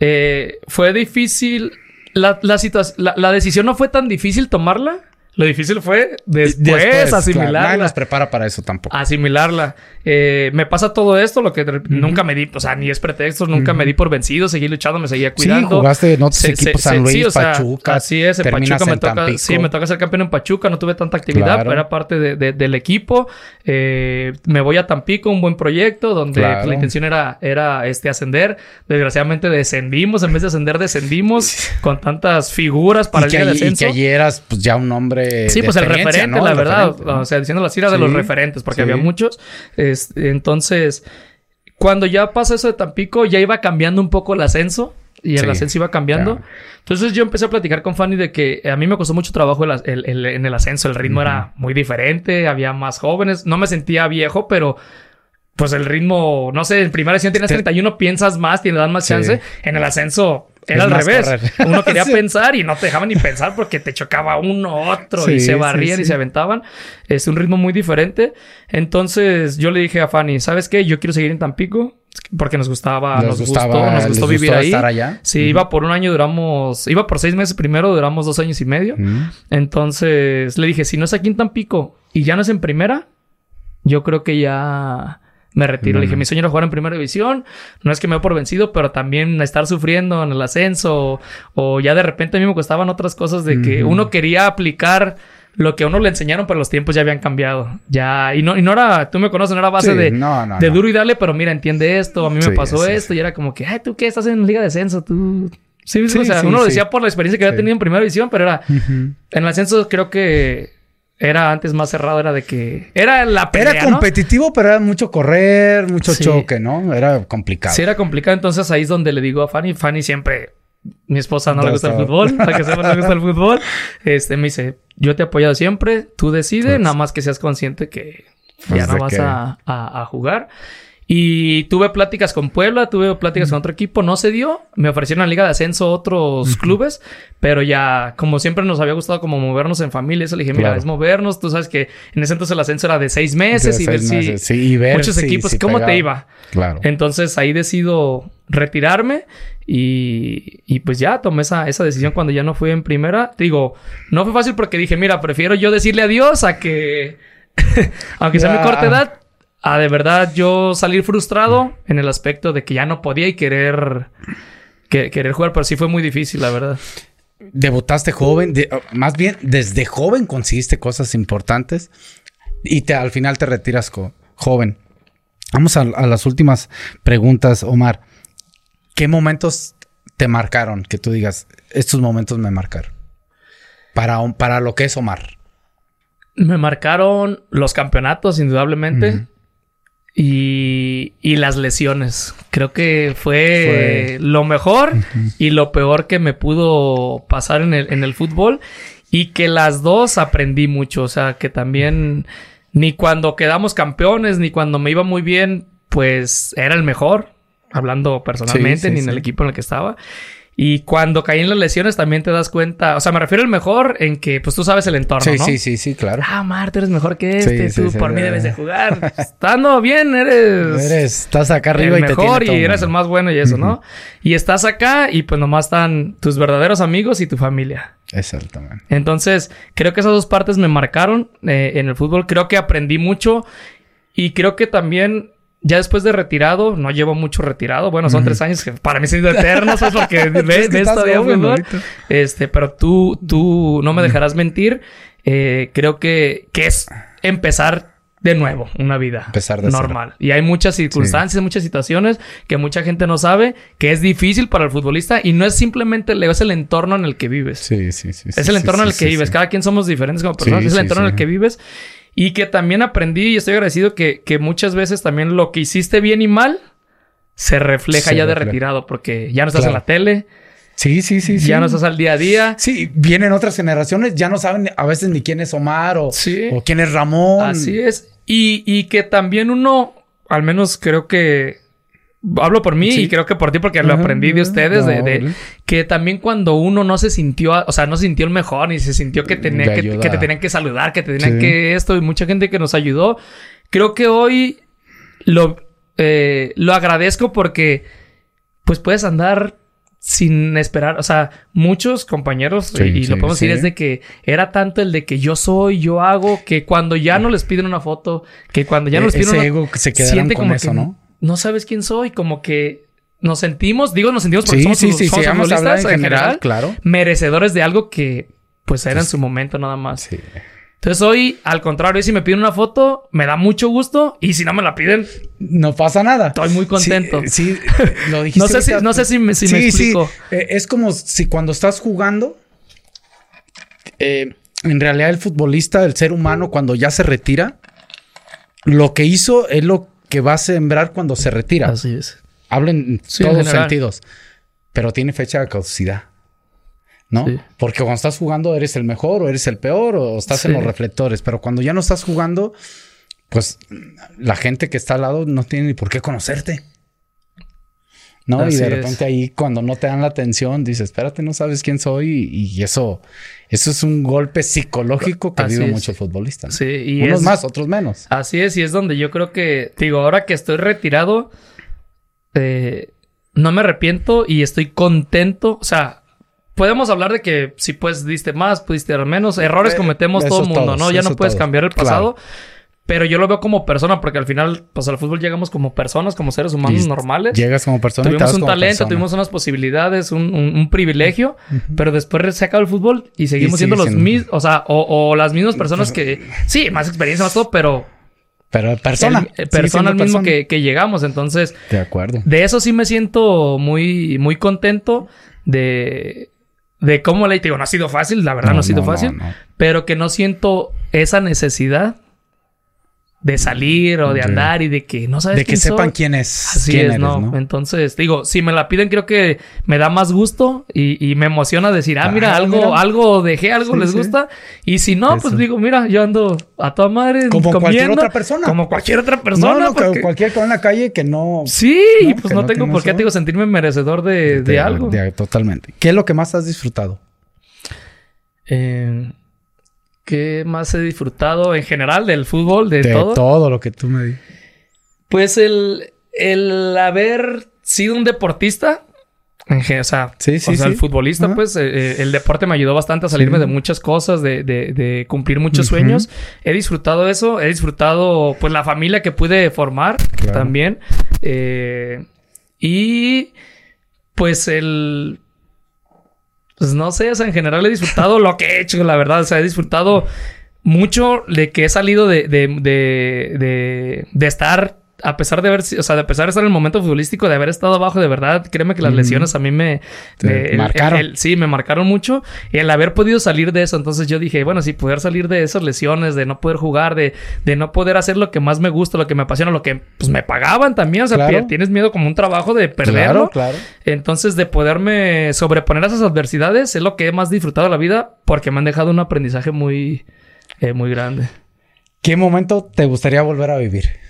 eh, fue difícil. La, la, la, la decisión no fue tan difícil tomarla lo difícil fue después, asimilarla. Nadie nos prepara para eso tampoco. Asimilarla. Eh, me pasa todo esto, lo que nunca me di, o sea, ni es pretexto, nunca me di por vencido, seguí luchando, me seguía cuidando. Sí, jugaste en otros equipos, San Luis, Pachuca. Así es, en Pachuca me toca, sí, me toca ser campeón en Pachuca, no tuve tanta actividad, pero era parte de, del equipo. Eh, me voy a Tampico, un buen proyecto, donde la intención era, era este, ascender. Desgraciadamente descendimos, en vez de ascender, descendimos con tantas figuras para el día de Y que ayer eras pues ya un hombre Sí, pues el referente, la verdad. O sea, diciendo la cira de los referentes, porque había muchos. entonces, cuando ya pasa eso de Tampico, ya iba cambiando un poco el ascenso. Y el ascenso iba cambiando. Entonces yo empecé a platicar con Fanny de que a mí me costó mucho trabajo el, en el ascenso. El ritmo era muy diferente. Había más jóvenes. No me sentía viejo, pero pues el ritmo, no sé, en primera edición tienes 31, piensas más, tienes dan más chance. En el ascenso era al revés. Uno quería pensar y no te dejaban ni pensar porque te chocaba uno otro y se barrían y se aventaban. Es un ritmo muy diferente. Entonces yo le dije a Fanny, ¿sabes qué? Yo quiero seguir en Tampico porque nos gustaba, nos, gustó, nos gustó vivir ahí. Estar allá. Sí, iba por un año, duramos, iba por seis meses primero, duramos dos años y medio. Entonces le dije, si no es aquí en Tampico y ya no es en primera, yo creo que ya me retiro. Le dije, mi sueño era jugar en primera división. No es que me voy por vencido, pero también estar sufriendo en el ascenso. O, ya de repente a mí me costaban otras cosas de que uno quería aplicar lo que a uno le enseñaron, pero los tiempos ya habían cambiado. Ya, y no, y no era, tú me conoces, no era base de, de duro y dale, pero mira, entiende esto, a mí me pasó esto, y era como que, ay, ¿tú qué? Estás en Liga de Ascenso, tú. Sí, o sea, uno lo decía por la experiencia que había tenido en primera división, pero era, en el ascenso creo que era antes más cerrado, era de que era la pelea, Era competitivo, pero era mucho correr, mucho choque, ¿no? Era complicado. Sí, era complicado. Entonces ahí es donde le digo a Fanny, Fanny siempre, mi esposa no le gusta el fútbol, para que sepa no le gusta el fútbol. Este me dice, yo te he apoyado siempre, tú decides, pues nada más que seas consciente que pues ya no vas a, a, jugar. Y tuve pláticas con Puebla, tuve pláticas con otro equipo, no se dio. Me ofrecieron la Liga de Ascenso otros clubes, pero ya, como siempre nos había gustado como movernos en familia, eso le dije, mira, es movernos. Tú sabes que en ese entonces el ascenso era de seis meses y ver si muchos equipos, ¿cómo te iba? Claro. Entonces ahí decido retirarme y, y, pues ya tomé esa, esa decisión cuando ya no fui en primera. digo, no fue fácil porque dije, mira, prefiero yo decirle adiós a que, aunque sea mi corta edad, a de verdad yo salir frustrado en el aspecto de que ya no podía y querer, querer jugar, pero sí fue muy difícil, la verdad. Debutaste joven, más bien desde joven conseguiste cosas importantes y te, al final te retiras joven. Vamos a, las últimas preguntas, Omar. ¿Qué momentos te marcaron? Que tú digas, estos momentos me marcaron. Para, para lo que es Omar. Me marcaron los campeonatos, indudablemente. Y, y, las lesiones. Creo que fue, lo mejor y lo peor que me pudo pasar en el, en el fútbol. Y que las dos aprendí mucho. O sea, que también ni cuando quedamos campeones, ni cuando me iba muy bien, pues era el mejor. Hablando personalmente, ni en el equipo en el que estaba. Y cuando caí en las lesiones también te das cuenta, o sea, me refiero al mejor en que pues tú sabes el entorno, ¿no? Sí, sí, sí, claro. Ah, Mar, tú eres mejor que este, tú por mí debes de jugar. Estando bien, eres... Eres, estás acá arriba el y mejor y eres el más bueno y eso, ¿no? Y estás acá y pues nomás están tus verdaderos amigos y tu familia. Exactamente. Entonces, creo que esas dos partes me marcaron eh, en el fútbol. Creo que aprendí mucho y creo que también ya después de retirado, no llevo mucho retirado. Bueno, son tres años que para mí han sido eternos, ¿sabes? Porque ves, ves todavía fútbol. Este, pero tú, tú no me dejarás mentir. Eh, creo que, que es empezar de nuevo una vida empezar de normal. Y hay muchas circunstancias, muchas situaciones que mucha gente no sabe que es difícil para el futbolista y no es simplemente Leo, es el entorno en el que vives. Sí, sí, sí. Es el entorno en el que vives. Cada quien somos diferentes como personas. es el entorno en el que vives. Y que también aprendí y estoy agradecido que, que muchas veces también lo que hiciste bien y mal se refleja ya de retirado porque ya no estás en la tele. Sí, sí, sí. Ya no estás al día a día. Sí, vienen otras generaciones, ya no saben a veces ni quién es Omar o, o quién es Ramón. Así es. Y, y que también uno, al menos creo que hablo por mí y creo que por ti porque lo aprendí de ustedes, de, que también cuando uno no se sintió, o sea, no se sintió el mejor, ni se sintió que, tenía que, te tenían que saludar, que te tenían que esto, y mucha gente que nos ayudó, creo que hoy lo, eh, lo agradezco porque pues puedes andar sin esperar, o sea, muchos compañeros, y lo podemos decir, es de que era tanto el de que yo soy, yo hago, que cuando ya no les piden una foto, que cuando ya no les e-, piden una... ego que se quedaron con eso, ¿no? No sabes quién soy, como que nos sentimos, digo, nos sentimos porque somos, sí, sí, somos futbolistas en, general, claro. merecedores de algo que pues era en su momento nada más. Entonces hoy, al contrario, si me piden una foto, me da mucho gusto y si no me la piden, no pasa nada. Estoy muy contento. Sí, lo dijiste. no, sé si, no sé si me, si me explico. Eh, es como si cuando estás jugando, eh, en realidad el futbolista, el ser humano, cuando ya se retira, lo que hizo es lo que va a sembrar cuando se retira. Así es. Hablen en todos sentidos. Pero tiene fecha de caducidad. ¿No? Porque cuando estás jugando eres el mejor o eres el peor o estás en los reflectores. Pero cuando ya no estás jugando, pues la gente que está al lado no tiene ni por qué conocerte. ¿No? y de repente ahí cuando no te dan la atención, dices, espérate, no sabes quién soy. Y, eso, eso es un golpe psicológico que vive mucho futbolista. Sí, y Unos más, otros menos. Así es, y es donde yo creo que, digo, ahora que estoy retirado, eh, no me arrepiento y estoy contento. O sea, podemos hablar de que si pues diste más, pudiste dar menos. Errores eh, cometemos todo el mundo, ¿no? Ya no puedes cambiar el pasado. Pero yo lo veo como persona porque al final, pues al fútbol llegamos como personas, como seres humanos normales. Llegas como persona. Tuvimos un talento, tuvimos unas posibilidades, un, privilegio, pero después se acaba el fútbol y seguimos siendo los mismos, o sea, o, las mismas personas que, sí, más experiencia, más todo, pero... Pero persona. El, persona al mismo Que, que, llegamos, entonces... De acuerdo. De eso sí me siento muy, muy contento de... De cómo le digo, no ha sido fácil, la verdad no, ha sido fácil, pero que no siento esa necesidad de salir o de andar y de que no sabes de que sepan quién es así es ¿no? entonces digo si me la piden creo que me da más gusto y, me emociona decir ah, mira algo algo dejé algo les gusta y si no pues digo mira yo ando a toda madre como cualquier otra persona como cualquier otra persona no, no cualquier que en la calle que no sí pues no, tengo por qué digo sentirme merecedor de, de, algo totalmente. Qué es lo que más has disfrutado eh ¿Qué más he disfrutado en general del fútbol, de, de todo? todo lo que tú me di. Pues el, el haber sido un deportista, o sea, sí, sí, o sea el futbolista, pues eh, eh, el deporte me ayudó bastante a salirme de muchas cosas, de, de, de cumplir muchos sueños. He disfrutado eso, he disfrutado pues la familia que pude formar también. Eh, y pues el pues no sé, o sea, en general he disfrutado lo que he hecho, la verdad. O sea, he disfrutado mucho de que he salido de, de, de, de, de estar a pesar de haber, o sea, de pesar de estar en el momento futbolístico, de haber estado abajo, de verdad, créeme que las lesiones a mí me, marcaron. sí, me marcaron mucho. Y el haber podido salir de eso, entonces yo dije, bueno, si poder salir de esas lesiones, de no poder jugar, de, de no poder hacer lo que más me gusta, lo que me apasiona, lo que pues me pagaban también, o sea, tienes miedo como un trabajo de perderlo. Claro, claro. Entonces, de poderme sobreponer a esas adversidades es lo que he más disfrutado de la vida porque me han dejado un aprendizaje muy, eh, muy grande. ¿Qué momento te gustaría volver a vivir?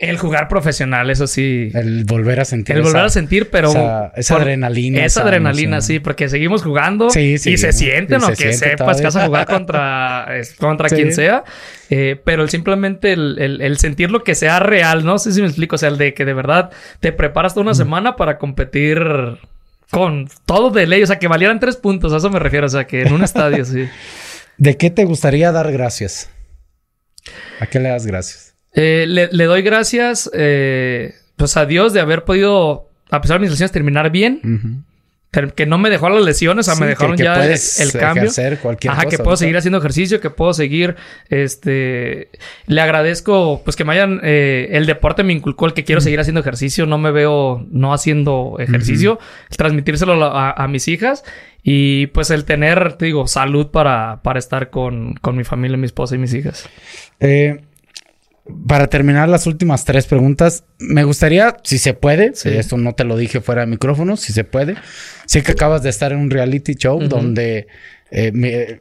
El jugar profesional, eso sí. El volver a sentir. El volver a sentir, pero. Esa, adrenalina. Esa, adrenalina, sí, porque seguimos jugando. Sí, sí. Y se siente, ¿no? Que sepas que vas a jugar contra, contra quien sea. Eh, pero simplemente el, sentir lo que sea real, no sé si me explico. O sea, el de que de verdad te preparas toda una semana para competir con todo de ley. O sea, que valieran tres puntos. A eso me refiero. O sea, que en un estadio, sí. ¿De qué te gustaría dar gracias? ¿A qué le das gracias? Eh, le, doy gracias eh, pues a Dios de haber podido, a pesar de mis lesiones, terminar bien. Que no me dejó las lesiones, o sea, me dejaron ya el, cambio. Cualquier Ajá, que puedo seguir haciendo ejercicio, que puedo seguir, este, le agradezco, pues que me hayan, eh, el deporte me inculcó el que quiero seguir haciendo ejercicio, no me veo no haciendo ejercicio, transmitírselo a, mis hijas y pues el tener, te digo, salud para, para estar con, con mi familia, mi esposa y mis hijas. Eh, para terminar las últimas tres preguntas, me gustaría, si se puede, esto no te lo dije fuera de micrófono, si se puede. Sé que acabas de estar en un reality show donde eh,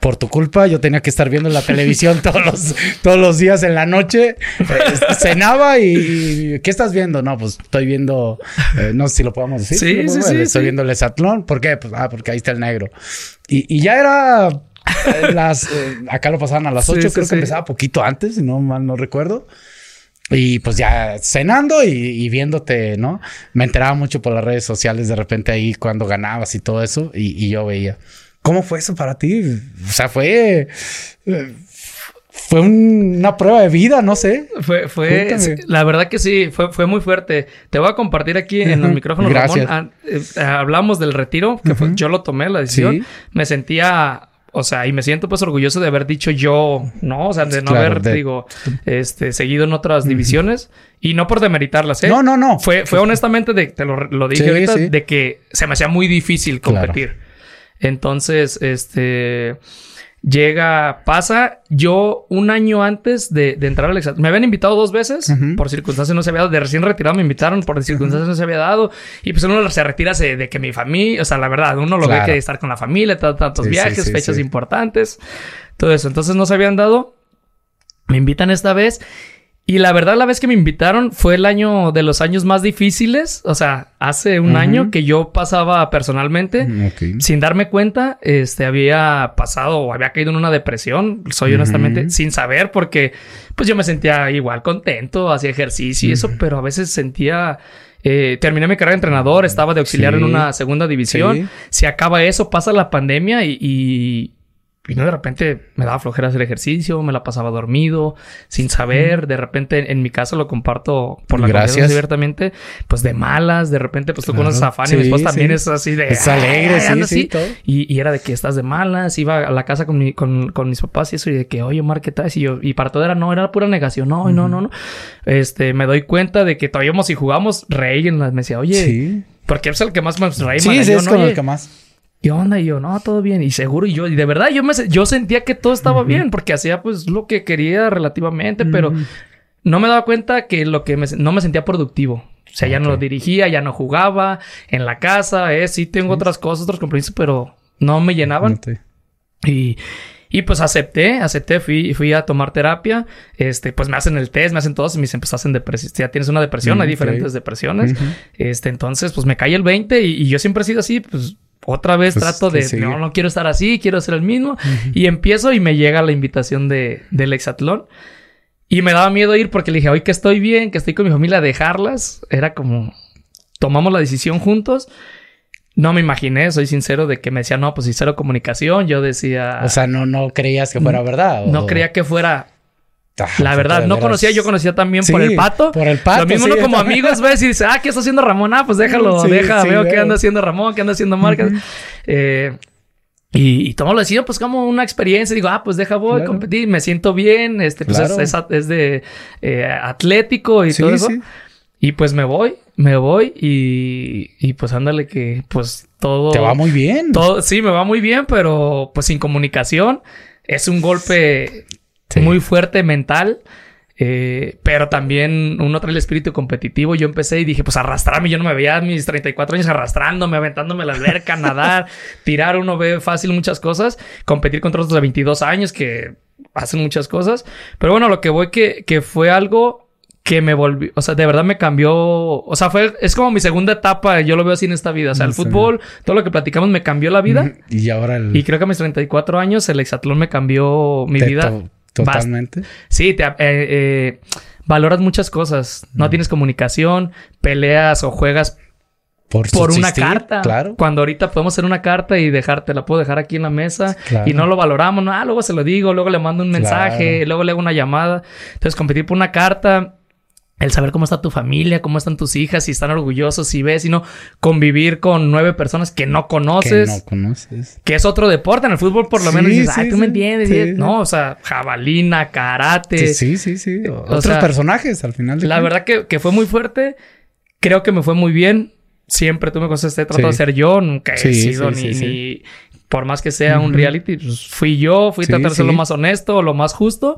por tu culpa yo tenía que estar viendo la televisión todos los, todos los días en la noche. Eh, cenaba y, ¿Qué estás viendo? No, pues estoy viendo... Eh, no sé si lo podemos decir. Sí, sí, sí. Estoy viendo el Esatlón. ¿Por qué? Pues, ah, porque ahí está el negro. y ya era las, eh, acá lo pasaban a las 8, creo que empezaba poquito antes, si no mal no recuerdo. Y pues ya cenando y, viéndote, ¿no? Me enteraba mucho por las redes sociales de repente ahí cuando ganabas y todo eso y, yo veía. ¿Cómo fue eso para ti? O sea, fue... Eh, fue una prueba de vida, no sé. Fue, fue, la verdad que sí, fue, fue muy fuerte. Te voy a compartir aquí en el micrófono, Gracias. Ramón. Ah, hablamos del retiro, que yo lo tomé la decisión. Me sentía o sea, y me siento pues orgulloso de haber dicho yo, ¿no? O sea, de no haber, digo, este, seguido en otras divisiones. Y no por demeritarlas, ¿eh? No, no, no. Fue, fue honestamente, de, te lo, dije ahorita, de que se me hacía muy difícil competir. Entonces, este llega, pasa. Yo, un año antes de, entrar al examen, me habían invitado dos veces, por circunstancias no se había dado. De recién retirado me invitaron, por circunstancias no se había dado. Y pues uno se retira de, que mi familia, o sea, la verdad, uno lo ve que estar con la familia, tantos viajes, fechas importantes, todo eso. Entonces no se habían dado. Me invitan esta vez y la verdad, la vez que me invitaron fue el año de los años más difíciles. O sea, hace un año que yo pasaba personalmente. Mm, sin darme cuenta, este, había pasado o había caído en una depresión. Soy honestamente sin saber porque pues yo me sentía igual contento, hacía ejercicio y eso, pero a veces sentía... Eh, terminé mi carrera de entrenador, estaba de auxiliar en una segunda división. Se acaba eso, pasa la pandemia y, y no de repente me daba flojera hacer ejercicio, me la pasaba dormido, sin saber. De repente en mi casa lo comparto por la Gracias. abiertamente, pues de malas. De repente, pues tú conoces a Fanny, mi esposa también es así de. Es alegre, sí, sí. Y, y, era de que estás de malas. Iba a la casa con, mi, con, con mis papás y eso, y de que, oye, Omar, ¿qué tal? Y yo, y para todo era no, era pura negación. No, no, no, no. Este, me doy cuenta de que todavía si jugamos, reí me decía, oye, porque es el que más me reí. Sí, sí, es como el que más. ¿Qué onda? Y yo, no, todo bien. Y seguro, y yo, y de verdad, yo me yo sentía que todo estaba bien, porque hacía pues lo que quería relativamente, pero no me daba cuenta que lo que me, no me sentía productivo. O sea, ya no lo dirigía, ya no jugaba en la casa, eh, sí tengo otras cosas, otros compromisos, pero no me llenaban. Y, y pues acepté, acepté, fui, fui a tomar terapia. Este, pues me hacen el test, me hacen todos y me dicen, pues hacen depresión. Ya tienes una depresión, hay diferentes depresiones. Este, entonces, pues me cae el 20 y, y, yo siempre he sido así, pues otra vez pues, trato de, no, no quiero estar así, quiero ser el mismo. Y empiezo y me llega la invitación de, del hexatlón. Y me daba miedo ir porque le dije, hoy que estoy bien, que estoy con mi familia, dejarlas. Era como, tomamos la decisión juntos. No me imaginé, soy sincero, de que me decía, no, pues si cero comunicación. Yo decía... O sea, no, no creías que fuera verdad. No creía que fuera la verdad, no conocía, yo conocía también por el pato. Por el pato. Lo mismo como amigos, ves y dice, ah, ¿qué está haciendo Ramón? Ah, pues déjalo, deja, veo qué anda haciendo Ramón, qué anda haciendo Marcas. eh, y, y tomo la decisión, pues como una experiencia. Digo, ah, pues deja, voy a competir, me siento bien. Este, pues es, es, de eh, atlético y todo eso. Y pues me voy, me voy y, y pues ándale que pues todo... Te va muy bien. Todo, sí, me va muy bien, pero pues sin comunicación es un golpe muy fuerte mental. Eh, pero también uno trae el espíritu competitivo. Yo empecé y dije, pues arrastrarme. Yo no me veía a mis 34 años arrastrándome, aventándome la alberca, nadar, tirar. Uno ve fácil muchas cosas. Competir contra otros de 22 años que hacen muchas cosas. Pero bueno, lo que voy que, que fue algo que me volvió, o sea, de verdad me cambió, o sea, fue, es como mi segunda etapa, yo lo veo así en esta vida, o sea, el fútbol, todo lo que platicamos me cambió la vida. Y ahora el... Y creo que a mis 34 años el hexatlón me cambió mi vida. Totalmente. Sí, te, eh, eh, valoras muchas cosas. No tienes comunicación, peleas o juegas por, por una carta. Claro. Cuando ahorita podemos hacer una carta y dejarte, la puedo dejar aquí en la mesa y no lo valoramos. No, ah, luego se lo digo, luego le mando un mensaje, luego le hago una llamada. Entonces, competir por una carta el saber cómo está tu familia, cómo están tus hijas, si están orgullosos, si ves, y no convivir con nueve personas que no conoces. Que no conoces. Que es otro deporte. En el fútbol, por lo menos, dices, ay, tú me entiendes. no, o sea, jabalina, karate. Sí, sí, sí. Otros personajes al final. De la verdad que, que, fue muy fuerte. Creo que me fue muy bien. Siempre tú me conoces, he tratado de ser yo. Nunca he sido ni, ni, Por más que sea un reality, pues fui yo. Fui a tratar de ser lo más honesto, lo más justo.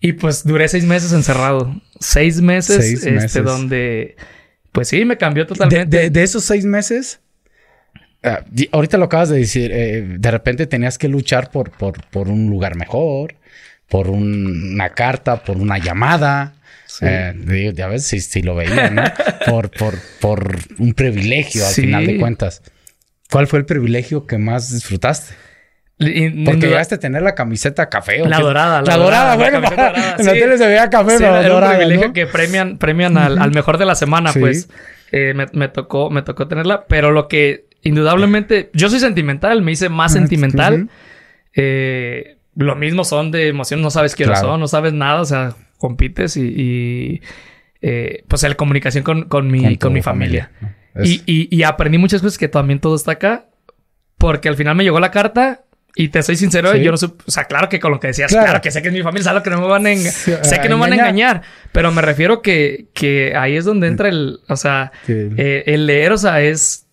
Y pues duré seis meses encerrado. Seis meses, este, donde, pues sí, me cambió totalmente. De, esos seis meses, ah, ahorita lo acabas de decir, eh, de repente tenías que luchar por, por, por un lugar mejor, por una carta, por una llamada. Sí. Eh, ya ves si, lo veía, ¿no? por, por, por un privilegio al final de cuentas. ¿Cuál fue el privilegio que más disfrutaste? Porque llegaste a tener la camiseta café. ¿o la, dorada, la, dorada. bueno. en la tele se veía café, pero era dorada, un privilegio que premian, premian al, mejor de la semana, pues. Eh, me, tocó, me tocó tenerla. Pero lo que indudablemente... Yo soy sentimental, me hice más sentimental. Eh, lo mismo son de emoción, no sabes quiénes son, no sabes nada, o sea, compites y... eh, pues la comunicación con, con mi, con, mi familia. Y, y, y aprendí muchas cosas que también todo está acá. Porque al final me llegó la carta y te soy sincero, yo no sé, o sea, claro que con lo que decías, claro, que sé que es mi familia, sabes que no me van a, sé que no me van a engañar, pero me refiero que, que ahí es donde entra el, o sea, eh, el leer, o sea, es,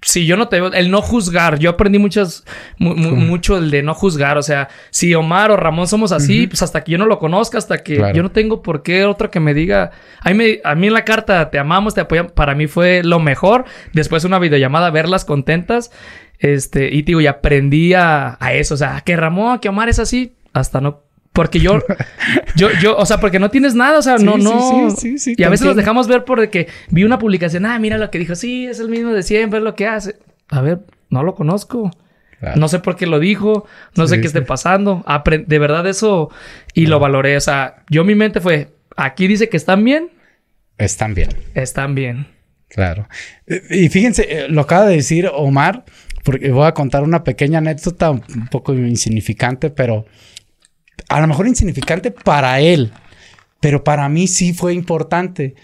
si yo no te veo, el no juzgar, yo aprendí muchas, mucho el de no juzgar, o sea, si Omar o Ramón somos así, pues hasta que yo no lo conozca, hasta que yo no tengo por qué otro que me diga, a mí, a mí en la carta te amamos, te apoyamos, para mí fue lo mejor, después una videollamada, verlas contentas este, y digo, y aprendí a, eso. O sea, que Ramón, que Omar es así, hasta no. Porque yo, yo, yo, o sea, porque no tienes nada, o sea, no, no. Sí, sí, y a veces los dejamos ver por que vi una publicación, ah, mira lo que dijo, sí, es el mismo de siempre, es lo que hace. A ver, no lo conozco. No sé por qué lo dijo, no sé qué esté pasando. de verdad eso, y lo valoré. O sea, yo mi mente fue, aquí dice que están bien. Están bien. Están bien. Claro. Y fíjense, eh, lo acaba de decir Omar, porque voy a contar una pequeña anécdota un poco insignificante, pero a lo mejor insignificante para él, pero para mí sí fue importante.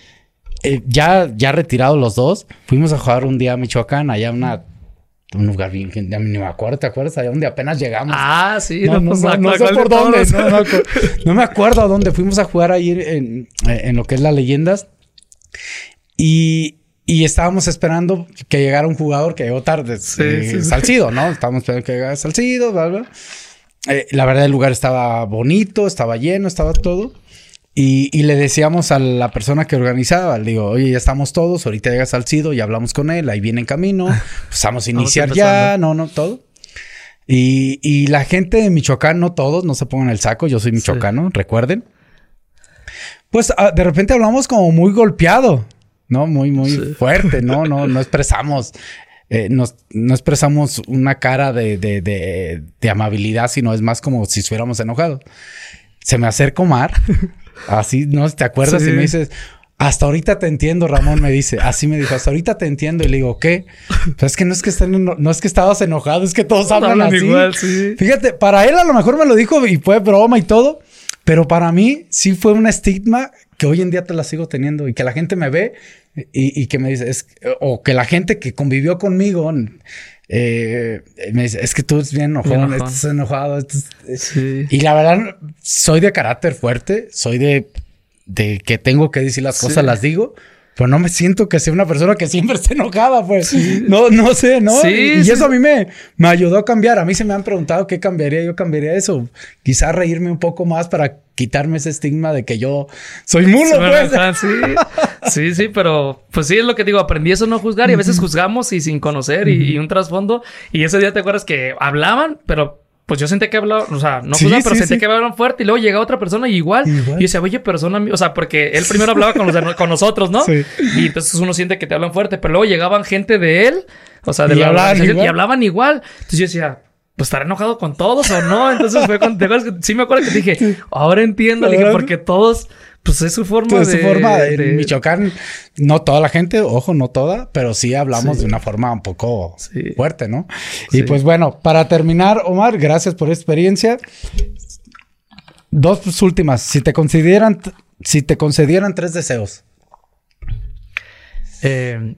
Eh, ya, ya retirados los dos, fuimos a jugar un día a Michoacán, allá una un lugar bien que ya ni me acuerdo, ¿te acuerdas? Allá donde apenas llegamos. Ah, sí, no, no, no, no sé por dónde. No, me acuerdo a dónde fuimos a jugar ahí en, en lo que es las leyendas. Y, y estábamos esperando que llegara un jugador que llegó tarde, eh, Salcido, ¿no? Estábamos esperando que llegara Salcido, bla, bla. Eh, la verdad, el lugar estaba bonito, estaba lleno, estaba todo. Y, le decíamos a la persona que organizaba, le digo, oye, ya estamos todos, ahorita llega Salcido, ya hablamos con él, ahí viene en camino, pues vamos a iniciar ya, no, no, todo. Y, y, la gente de Michoacán, no todos, no se pongan el saco, yo soy michoacano, recuerden. Pues ah, de repente hablamos como muy golpeado, ¿no? Muy, muy fuerte, ¿no? No, no expresamos eh, no expresamos una cara de, de, de, amabilidad, sino es más como si estuviéramos enojados. Se me acerca Omar, así, ¿no? ¿Te acuerdas? Y me dices, hasta ahorita te entiendo, Ramón me dice. Así me dijo, hasta ahorita te entiendo. Y le digo, ¿qué? Pues es que no es que estén, no es que estabas enojado, es que todos hablan, así. Igual, sí. Fíjate, para él a lo mejor me lo dijo y fue broma y todo. Pero para mí sí fue un estigma que hoy en día te la sigo teniendo y que la gente me ve y, que me dice, es, o que la gente que convivió conmigo eh, me dice, es que tú eres bien enojado, estás enojado. Y la verdad, soy de carácter fuerte, soy de, de que tengo que decir las cosas, las digo. Pero no me siento que sea una persona que siempre esté enojada, pues. No, no sé, ¿no? y, eso a mí me, me ayudó a cambiar. A mí se me han preguntado qué cambiaría. Yo cambiaría eso. Quizás reírme un poco más para quitarme ese estigma de que yo soy mulo, pues. sí. sí, sí, pero pues sí es lo que digo. Aprendí eso no juzgar y a veces juzgamos y sin conocer y, y un trasfondo. Y ese día te acuerdas que hablaban, pero pues yo sentí que hablaban, o sea, no sí, pero sentí que hablaban fuerte y luego llega otra persona y igual. Y yo decía, oye, pero son amigos, o sea, porque él primero hablaba con, los con nosotros, ¿no? Sí. Y entonces uno siente que te hablan fuerte, pero luego llegaban gente de él, o sea, de y la hablaban y hablaban igual. Entonces yo decía, pues estará enojado con todos o no. Entonces fue con, sí me acuerdo que dije, ahora entiendo, le dije, porque todos pues es su forma pues de... su forma. En Michoacán, no toda la gente, ojo, no toda, pero sí hablamos de una forma un poco fuerte, ¿no? Y pues bueno, para terminar, Omar, gracias por experiencia. Dos últimas. Si te consideran, si te concedieran tres deseos. Eh,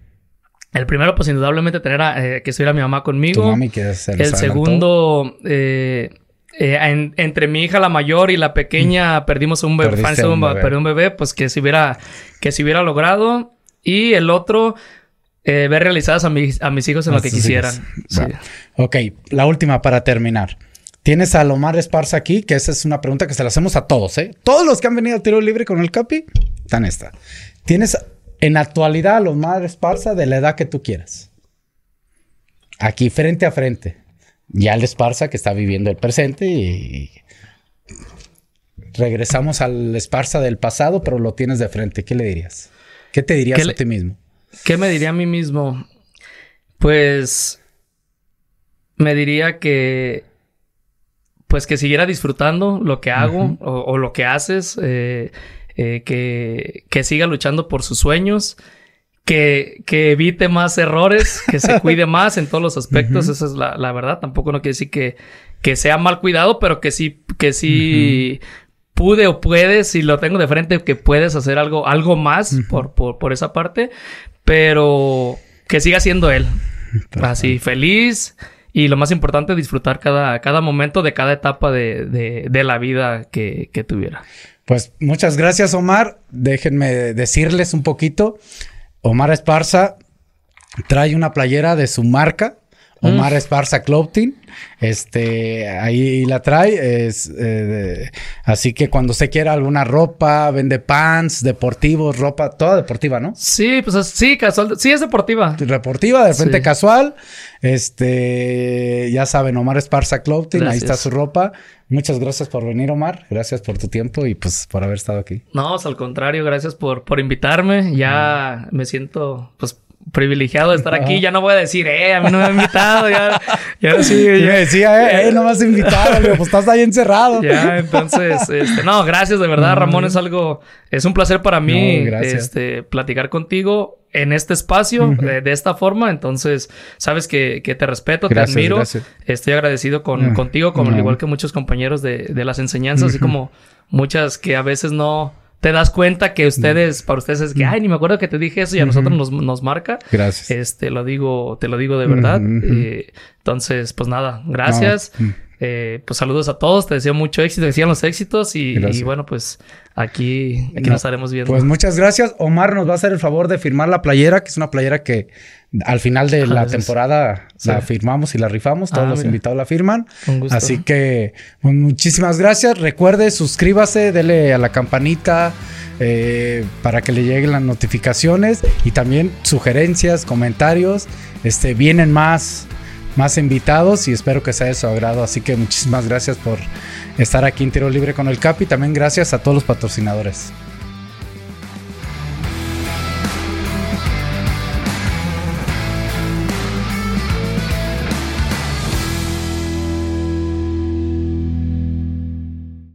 el primero, pues indudablemente tener a, eh, que estuviera mi mamá conmigo. Tu que el segundo, eh, eh, entre mi hija la mayor y la pequeña mm. perdimos un bebé, un bebé. un bebé, pues que se hubiera, que se hubiera logrado. Y el otro, eh, ver realizadas a mis, a mis hijos en lo que quisieran. Ok, la última para terminar. Tienes a Lomar Esparza aquí, que esa es una pregunta que se la hacemos a todos, ¿eh? Todos los que han venido al tiro libre con el Capi, están esta. Tienes en actualidad a Lomar Esparza de la edad que tú quieras. Aquí, frente a frente ya el Esparza que está viviendo el presente y regresamos al Esparza del pasado, pero lo tienes de frente. ¿Qué le dirías? ¿Qué te dirías a ti mismo? ¿Qué me diría a mí mismo? Pues me diría que pues que siguiera disfrutando lo que hago o, lo que haces, eh, eh, que, que siga luchando por sus sueños que, que, evite más errores, que se cuide más en todos los aspectos. Esa es la, la, verdad. Tampoco no quiere decir que, que sea mal cuidado, pero que sí, que sí pude o puedes, si lo tengo de frente, que puedes hacer algo, algo más por, por, por, esa parte, pero que siga siendo él. Así, feliz. Y lo más importante, disfrutar cada, cada momento de cada etapa de, de, de la vida que, que tuviera. Pues muchas gracias, Omar. Déjenme decirles un poquito. Omar Esparza trae una playera de su marca, Omar mm. Esparza Clothing. Este, ahí la trae. Es, eh, así que cuando se quiera alguna ropa, vende pants, deportivos, ropa, toda deportiva, ¿no? Sí, pues sí, casual. Sí, es deportiva. Deportiva, de repente casual. Este, ya saben, Omar Esparza Clothing, ahí está su ropa. Muchas gracias por venir, Omar. Gracias por tu tiempo y pues por haber estado aquí. No, pues, al contrario, gracias por, por invitarme. Ya me siento, pues, privilegiado de estar aquí. Ya no voy a decir, eh, a mí no me han invitado. Ya, ya sí. Ya, me decía, eh, eh, no me has invitado, pues estás ahí encerrado. Ya, entonces, este, no, gracias de verdad, Ramón. Es algo, es un placer para mí, este, platicar contigo. en este espacio, de, esta forma. Entonces, sabes que, te respeto, te admiro. Estoy agradecido con, contigo, como al igual que muchos compañeros de, las enseñanzas, así como muchas que a veces no te das cuenta que ustedes, para ustedes es que, ay, ni me acuerdo que te dije eso y a nosotros nos, nos marca. Gracias. Este, lo digo, te lo digo de verdad. Eh, entonces, pues nada, gracias. Eh, pues saludos a todos, te deseo mucho éxito, decían los éxitos y, bueno, pues aquí, aquí nos estaremos viendo. Pues muchas gracias. Omar nos va a hacer el favor de firmar la playera, que es una playera que al final de la temporada la firmamos y la rifamos. Todos ah, los invitados la firman. Así que pues, muchísimas gracias. Recuerde, suscríbase, dele a la campanita. Eh, para que le lleguen las notificaciones y también sugerencias, comentarios. Este, vienen más más invitados y espero que sea de su agrado. Así que muchísimas gracias por estar aquí en Tiro Libre con el Capi. También gracias a todos los patrocinadores.